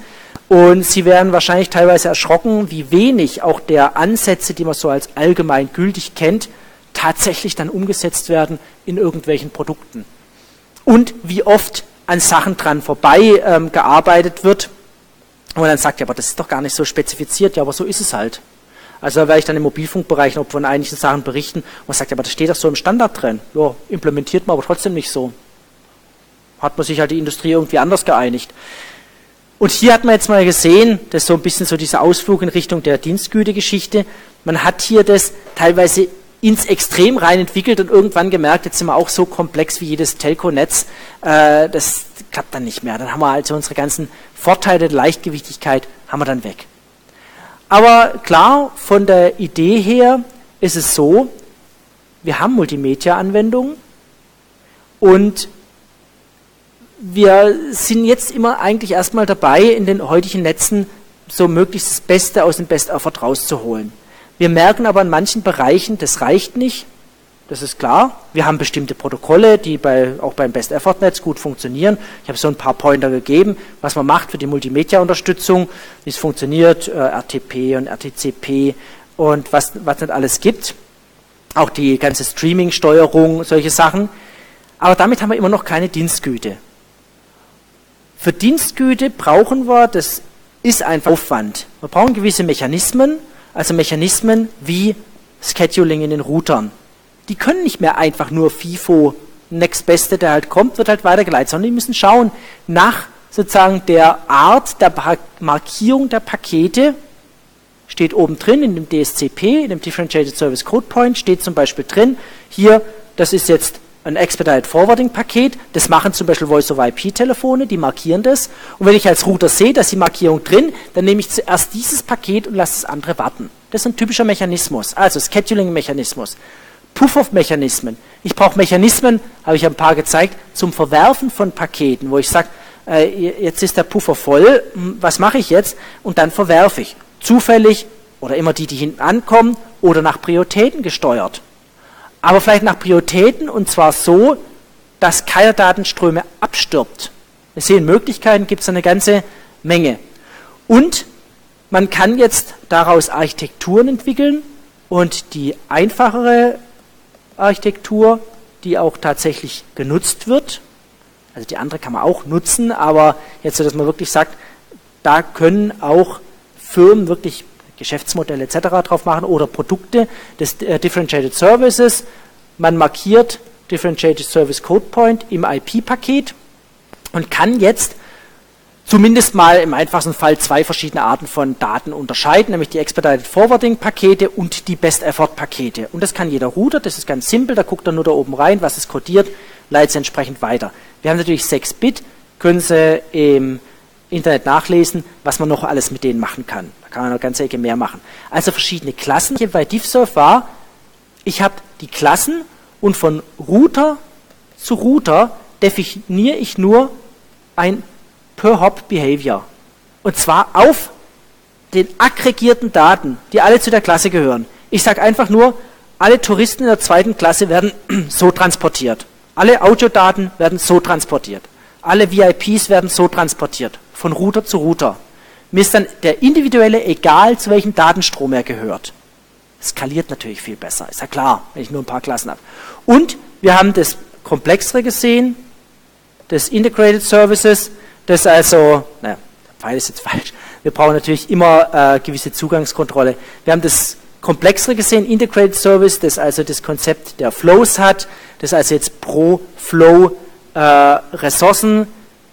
Und Sie werden wahrscheinlich teilweise erschrocken, wie wenig auch der Ansätze, die man so als allgemein gültig kennt, tatsächlich dann umgesetzt werden in irgendwelchen Produkten. Und wie oft an Sachen dran vorbei ähm, gearbeitet wird. Und man dann sagt, ja, aber das ist doch gar nicht so spezifiziert, ja, aber so ist es halt. Also da werde ich dann im Mobilfunkbereich noch von einigen Sachen berichten. Man sagt, ja, aber das steht doch so im Standard drin. Ja, implementiert man aber trotzdem nicht so. Hat man sich halt die Industrie irgendwie anders geeinigt. Und hier hat man jetzt mal gesehen, das ist so ein bisschen so dieser Ausflug in Richtung der Dienstgütegeschichte. Man hat hier das teilweise ins Extrem rein entwickelt und irgendwann gemerkt, jetzt sind wir auch so komplex wie jedes Telco-Netz, äh, das klappt dann nicht mehr. Dann haben wir also unsere ganzen Vorteile der Leichtgewichtigkeit haben wir dann weg. Aber klar, von der Idee her ist es so, wir haben Multimedia-Anwendungen und wir sind jetzt immer eigentlich erstmal dabei, in den heutigen Netzen so möglichst das Beste aus dem Best Effort rauszuholen. Wir merken aber in manchen Bereichen, das reicht nicht, das ist klar. Wir haben bestimmte Protokolle, die bei, auch beim Best Effort Netz gut funktionieren. Ich habe so ein paar Pointer gegeben, was man macht für die Multimedia-Unterstützung, wie es funktioniert, äh, RTP und RTCP und was, was nicht alles gibt. Auch die ganze Streaming-Steuerung, solche Sachen. Aber damit haben wir immer noch keine Dienstgüte. Für Dienstgüte brauchen wir, das ist einfach Aufwand. Wir brauchen gewisse Mechanismen, also Mechanismen wie Scheduling in den Routern die können nicht mehr einfach nur FIFO, Next Beste, der halt kommt, wird halt weitergeleitet, sondern die müssen schauen nach sozusagen der Art der Markierung der Pakete, steht oben drin in dem DSCP, in dem Differentiated Service Code Point, steht zum Beispiel drin, hier, das ist jetzt ein Expedited Forwarding Paket, das machen zum Beispiel Voice-over-IP-Telefone, die markieren das. Und wenn ich als Router sehe, dass die Markierung drin, dann nehme ich zuerst dieses Paket und lasse das andere warten. Das ist ein typischer Mechanismus, also Scheduling-Mechanismus. Puff-off-Mechanismen. Ich brauche Mechanismen, habe ich ein paar gezeigt, zum Verwerfen von Paketen, wo ich sage, äh, jetzt ist der Puffer voll, was mache ich jetzt? Und dann verwerfe ich. Zufällig oder immer die, die hinten ankommen oder nach Prioritäten gesteuert. Aber vielleicht nach Prioritäten und zwar so, dass keine Datenströme abstirbt. Wir sehen Möglichkeiten, gibt es eine ganze Menge. Und man kann jetzt daraus Architekturen entwickeln und die einfachere Architektur, die auch tatsächlich genutzt wird. Also die andere kann man auch nutzen, aber jetzt dass man wirklich sagt, da können auch Firmen wirklich Geschäftsmodelle etc. drauf machen oder Produkte des äh, Differentiated Services. Man markiert Differentiated Service Code Point im IP-Paket und kann jetzt zumindest mal im einfachsten Fall zwei verschiedene Arten von Daten unterscheiden, nämlich die Expedited Forwarding Pakete und die Best Effort Pakete. Und das kann jeder Router, das ist ganz simpel, da guckt er nur da oben rein, was ist codiert, leitet es entsprechend weiter. Wir haben natürlich 6 Bit, können Sie im Internet nachlesen, was man noch alles mit denen machen kann. Da kann man eine ganze Ecke mehr machen. Also verschiedene Klassen. Hier bei DiffServ war, ich habe die Klassen und von Router zu Router definiere ich nur ein Per-Hop-Behavior. Und zwar auf den aggregierten Daten, die alle zu der Klasse gehören. Ich sage einfach nur, alle Touristen in der zweiten Klasse werden so transportiert. Alle Audiodaten werden so transportiert. Alle VIPs werden so transportiert, von Router zu Router. Mir ist dann der individuelle egal, zu welchem Datenstrom er gehört. Skaliert natürlich viel besser, ist ja klar, wenn ich nur ein paar Klassen habe. Und wir haben das Komplexere gesehen, das Integrated Services, das also, naja, der Pfeil ist jetzt falsch, wir brauchen natürlich immer äh, gewisse Zugangskontrolle. Wir haben das Komplexere gesehen, Integrated Service, das also das Konzept der Flows hat, das also jetzt pro Flow äh, Ressourcen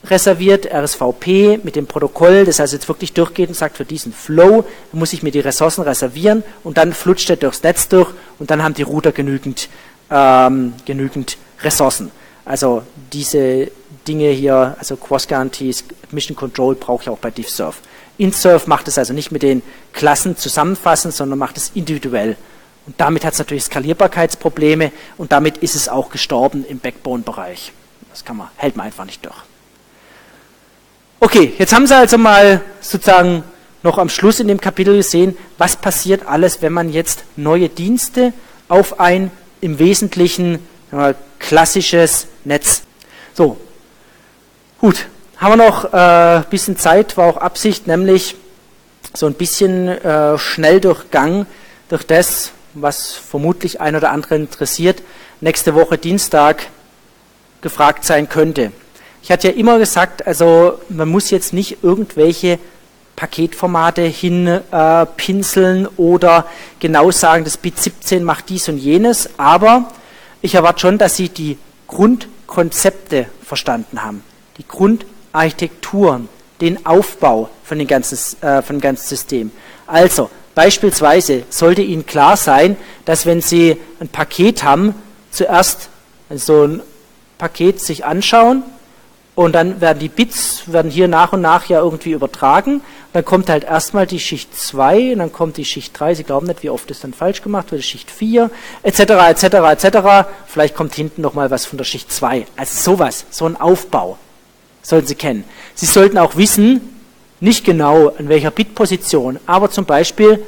reserviert, RSVP mit dem Protokoll, das also jetzt wirklich durchgeht und sagt, für diesen Flow muss ich mir die Ressourcen reservieren und dann flutscht er durchs Netz durch und dann haben die Router genügend, ähm, genügend Ressourcen. Also diese Dinge hier, also Cross Guarantees, Mission Control brauche ich auch bei DiffServ. InServ macht es also nicht mit den Klassen zusammenfassen, sondern macht es individuell. Und damit hat es natürlich Skalierbarkeitsprobleme und damit ist es auch gestorben im Backbone-Bereich. Das kann man, hält man einfach nicht durch. Okay, jetzt haben Sie also mal sozusagen noch am Schluss in dem Kapitel gesehen, was passiert alles, wenn man jetzt neue Dienste auf ein im Wesentlichen mal, klassisches Netz. So, gut, haben wir noch ein äh, bisschen Zeit, war auch Absicht, nämlich so ein bisschen äh, schnell durch Gang, durch das, was vermutlich ein oder andere interessiert, nächste Woche Dienstag gefragt sein könnte. Ich hatte ja immer gesagt, also man muss jetzt nicht irgendwelche Paketformate hinpinseln äh, oder genau sagen, das Bit 17 macht dies und jenes, aber ich erwarte schon, dass Sie die Grundkonzepte verstanden haben, die Grundarchitekturen, den Aufbau von, den ganzen, äh, von dem ganzen System. Also beispielsweise sollte Ihnen klar sein, dass wenn Sie ein Paket haben, zuerst so ein Paket sich anschauen, und dann werden die Bits, werden hier nach und nach ja irgendwie übertragen. Dann kommt halt erstmal die Schicht 2, und dann kommt die Schicht 3, Sie glauben nicht, wie oft das dann falsch gemacht wird, Schicht 4, etc., etc., etc. Vielleicht kommt hinten nochmal was von der Schicht 2. Also sowas, so ein Aufbau sollten Sie kennen. Sie sollten auch wissen, nicht genau an welcher Bitposition, aber zum Beispiel,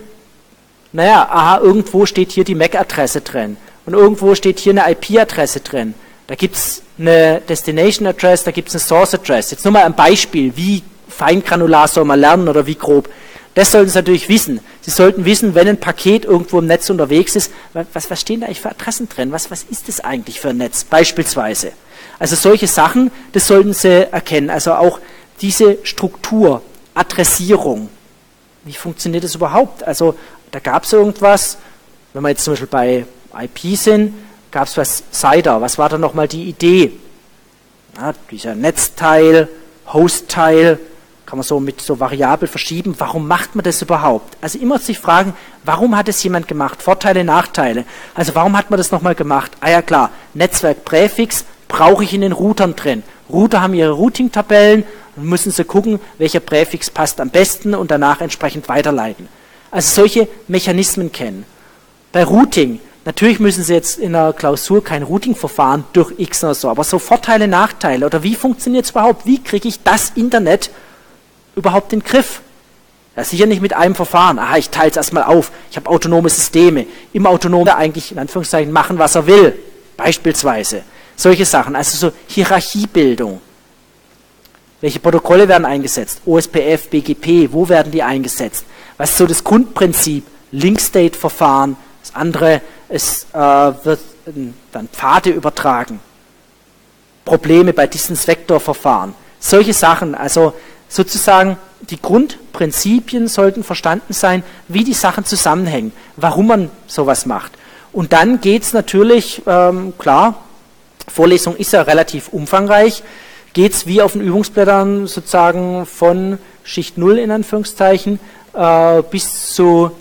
naja, aha, irgendwo steht hier die MAC-Adresse drin und irgendwo steht hier eine IP-Adresse drin. Da gibt es eine Destination Address, da gibt es eine Source Address. Jetzt nur mal ein Beispiel, wie feingranular soll man lernen oder wie grob. Das sollten Sie natürlich wissen. Sie sollten wissen, wenn ein Paket irgendwo im Netz unterwegs ist, was, was stehen da eigentlich für Adressen drin? Was, was ist das eigentlich für ein Netz? Beispielsweise. Also solche Sachen, das sollten Sie erkennen. Also auch diese Struktur, Adressierung. Wie funktioniert das überhaupt? Also da gab es irgendwas, wenn wir jetzt zum Beispiel bei IP sind, gab es was CIDR. Was war da nochmal die Idee? Ja, dieser Netzteil, Hostteil, kann man so mit so variabel verschieben. Warum macht man das überhaupt? Also immer sich fragen, warum hat es jemand gemacht? Vorteile, Nachteile. Also warum hat man das nochmal gemacht? Ah ja klar, Netzwerkpräfix brauche ich in den Routern drin. Router haben ihre Routing-Tabellen müssen sie gucken, welcher Präfix passt am besten und danach entsprechend weiterleiten. Also solche Mechanismen kennen. Bei Routing Natürlich müssen Sie jetzt in einer Klausur kein Routing-Verfahren durch X oder so, aber so Vorteile, Nachteile oder wie funktioniert es überhaupt? Wie kriege ich das Internet überhaupt in den Griff? Ja, sicher nicht mit einem Verfahren. Aha, ich teile es erstmal auf. Ich habe autonome Systeme. Im Autonomen eigentlich in Anführungszeichen machen, was er will. Beispielsweise. Solche Sachen. Also so Hierarchiebildung. Welche Protokolle werden eingesetzt? OSPF, BGP, wo werden die eingesetzt? Was ist so das Grundprinzip? Link-State-Verfahren, das andere es äh, wird dann Pfade übertragen, Probleme bei Distance-Vektor-Verfahren, solche Sachen, also sozusagen die Grundprinzipien sollten verstanden sein, wie die Sachen zusammenhängen, warum man sowas macht. Und dann geht es natürlich, ähm, klar, Vorlesung ist ja relativ umfangreich, geht es wie auf den Übungsblättern sozusagen von Schicht 0 in Anführungszeichen äh, bis zu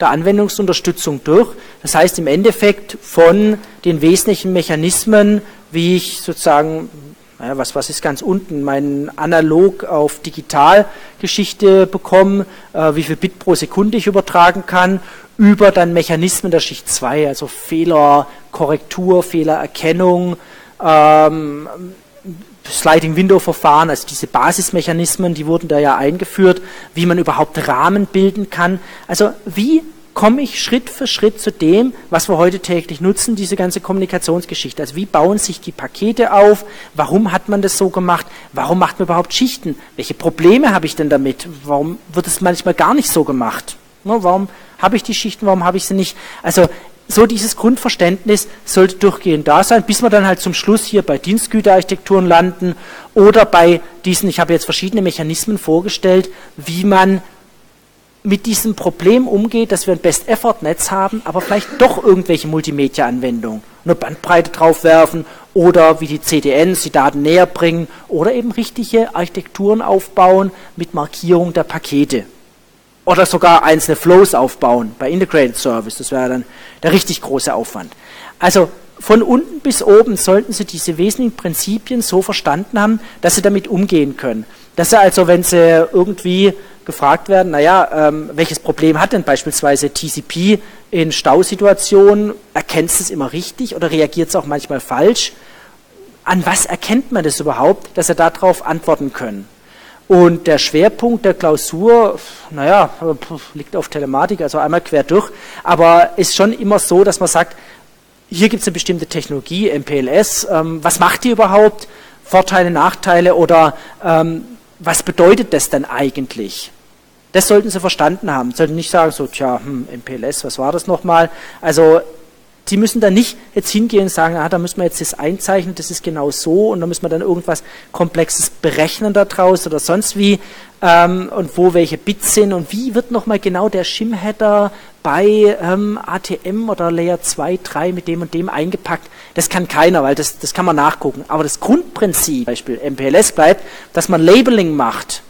der Anwendungsunterstützung durch. Das heißt im Endeffekt von den wesentlichen Mechanismen, wie ich sozusagen naja, was, was ist ganz unten, mein Analog auf Digitalgeschichte bekommen, äh, wie viel Bit pro Sekunde ich übertragen kann, über dann Mechanismen der Schicht 2, also Fehlerkorrektur, Fehlererkennung, ähm, Sliding Window Verfahren, also diese Basismechanismen, die wurden da ja eingeführt, wie man überhaupt Rahmen bilden kann. Also wie komme ich Schritt für Schritt zu dem, was wir heute täglich nutzen, diese ganze Kommunikationsgeschichte. Also wie bauen sich die Pakete auf? Warum hat man das so gemacht? Warum macht man überhaupt Schichten? Welche Probleme habe ich denn damit? Warum wird es manchmal gar nicht so gemacht? Warum habe ich die Schichten? Warum habe ich sie nicht? Also so dieses Grundverständnis sollte durchgehend da sein, bis wir dann halt zum Schluss hier bei Dienstgüterarchitekturen landen oder bei diesen, ich habe jetzt verschiedene Mechanismen vorgestellt, wie man mit diesem Problem umgeht, dass wir ein Best-Effort-Netz haben, aber vielleicht doch irgendwelche Multimedia-Anwendungen, eine Bandbreite draufwerfen oder wie die CDNs die Daten näher bringen oder eben richtige Architekturen aufbauen mit Markierung der Pakete. Oder sogar einzelne Flows aufbauen bei Integrated Service. Das wäre dann der richtig große Aufwand. Also von unten bis oben sollten Sie diese wesentlichen Prinzipien so verstanden haben, dass Sie damit umgehen können. Dass Sie also, wenn Sie irgendwie gefragt werden, naja, ähm, welches Problem hat denn beispielsweise TCP in Stausituationen? Erkennt es immer richtig oder reagiert es auch manchmal falsch? An was erkennt man das überhaupt, dass Sie darauf antworten können? Und der Schwerpunkt der Klausur, naja, liegt auf Telematik, also einmal quer durch, aber ist schon immer so, dass man sagt, hier gibt es eine bestimmte Technologie, MPLS, ähm, was macht die überhaupt? Vorteile, Nachteile oder ähm, was bedeutet das denn eigentlich? Das sollten Sie verstanden haben. Sie sollten nicht sagen, so, tja, hm, MPLS, was war das nochmal? Also, Sie müssen da nicht jetzt hingehen und sagen, ah, da müssen wir jetzt das einzeichnen, das ist genau so und da müssen wir dann irgendwas Komplexes berechnen daraus oder sonst wie ähm, und wo welche Bits sind und wie wird nochmal genau der Shim-Header bei ähm, ATM oder Layer 2, 3 mit dem und dem eingepackt. Das kann keiner, weil das, das kann man nachgucken. Aber das Grundprinzip, Beispiel MPLS bleibt, dass man Labeling macht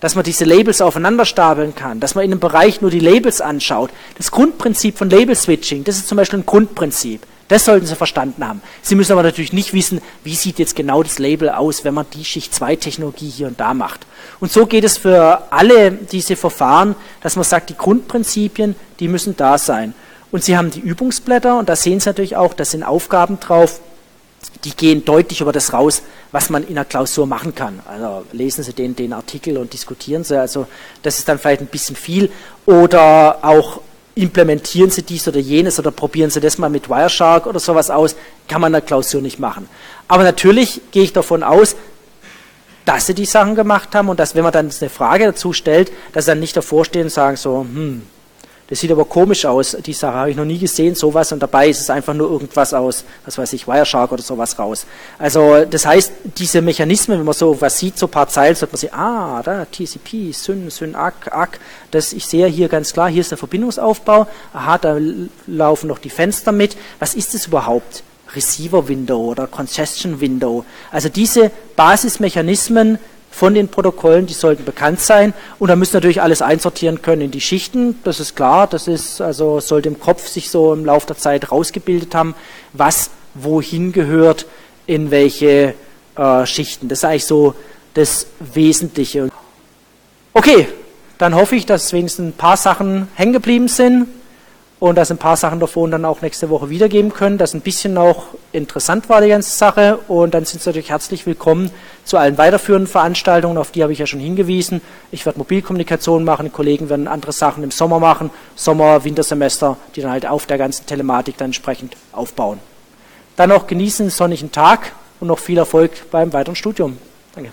dass man diese Labels aufeinander stapeln kann, dass man in einem Bereich nur die Labels anschaut. Das Grundprinzip von Label Switching, das ist zum Beispiel ein Grundprinzip. Das sollten Sie verstanden haben. Sie müssen aber natürlich nicht wissen, wie sieht jetzt genau das Label aus, wenn man die Schicht 2 Technologie hier und da macht. Und so geht es für alle diese Verfahren, dass man sagt, die Grundprinzipien, die müssen da sein. Und Sie haben die Übungsblätter und da sehen Sie natürlich auch, da sind Aufgaben drauf, die gehen deutlich über das raus, was man in einer Klausur machen kann. Also lesen Sie den, den Artikel und diskutieren Sie. Also das ist dann vielleicht ein bisschen viel. Oder auch implementieren Sie dies oder jenes oder probieren Sie das mal mit Wireshark oder sowas aus. Kann man in der Klausur nicht machen. Aber natürlich gehe ich davon aus, dass Sie die Sachen gemacht haben und dass, wenn man dann eine Frage dazu stellt, dass Sie dann nicht davor stehen und sagen so, hm, das sieht aber komisch aus, die Sache habe ich noch nie gesehen, sowas und dabei ist es einfach nur irgendwas aus, was weiß ich, Wireshark oder sowas raus. Also das heißt, diese Mechanismen, wenn man so was sieht, so ein paar Zeilen, sollte man sehen, ah, da TCP, Syn, Syn, ACK, ACK, das, ich sehe hier ganz klar, hier ist der Verbindungsaufbau, aha, da laufen noch die Fenster mit. Was ist das überhaupt? Receiver Window oder Congestion Window. Also diese Basismechanismen von den Protokollen, die sollten bekannt sein. Und da müssen natürlich alles einsortieren können in die Schichten. Das ist klar. Das ist, also sollte im Kopf sich so im Laufe der Zeit rausgebildet haben, was wohin gehört, in welche äh, Schichten. Das ist eigentlich so das Wesentliche. Okay, dann hoffe ich, dass wenigstens ein paar Sachen hängen geblieben sind und dass ein paar Sachen davon dann auch nächste Woche wiedergeben können, dass ein bisschen noch interessant war die ganze Sache und dann sind Sie natürlich herzlich willkommen zu allen weiterführenden Veranstaltungen, auf die habe ich ja schon hingewiesen. Ich werde Mobilkommunikation machen, die Kollegen werden andere Sachen im Sommer machen, Sommer, Wintersemester, die dann halt auf der ganzen Telematik dann entsprechend aufbauen. Dann noch genießen den sonnigen Tag und noch viel Erfolg beim weiteren Studium. Danke.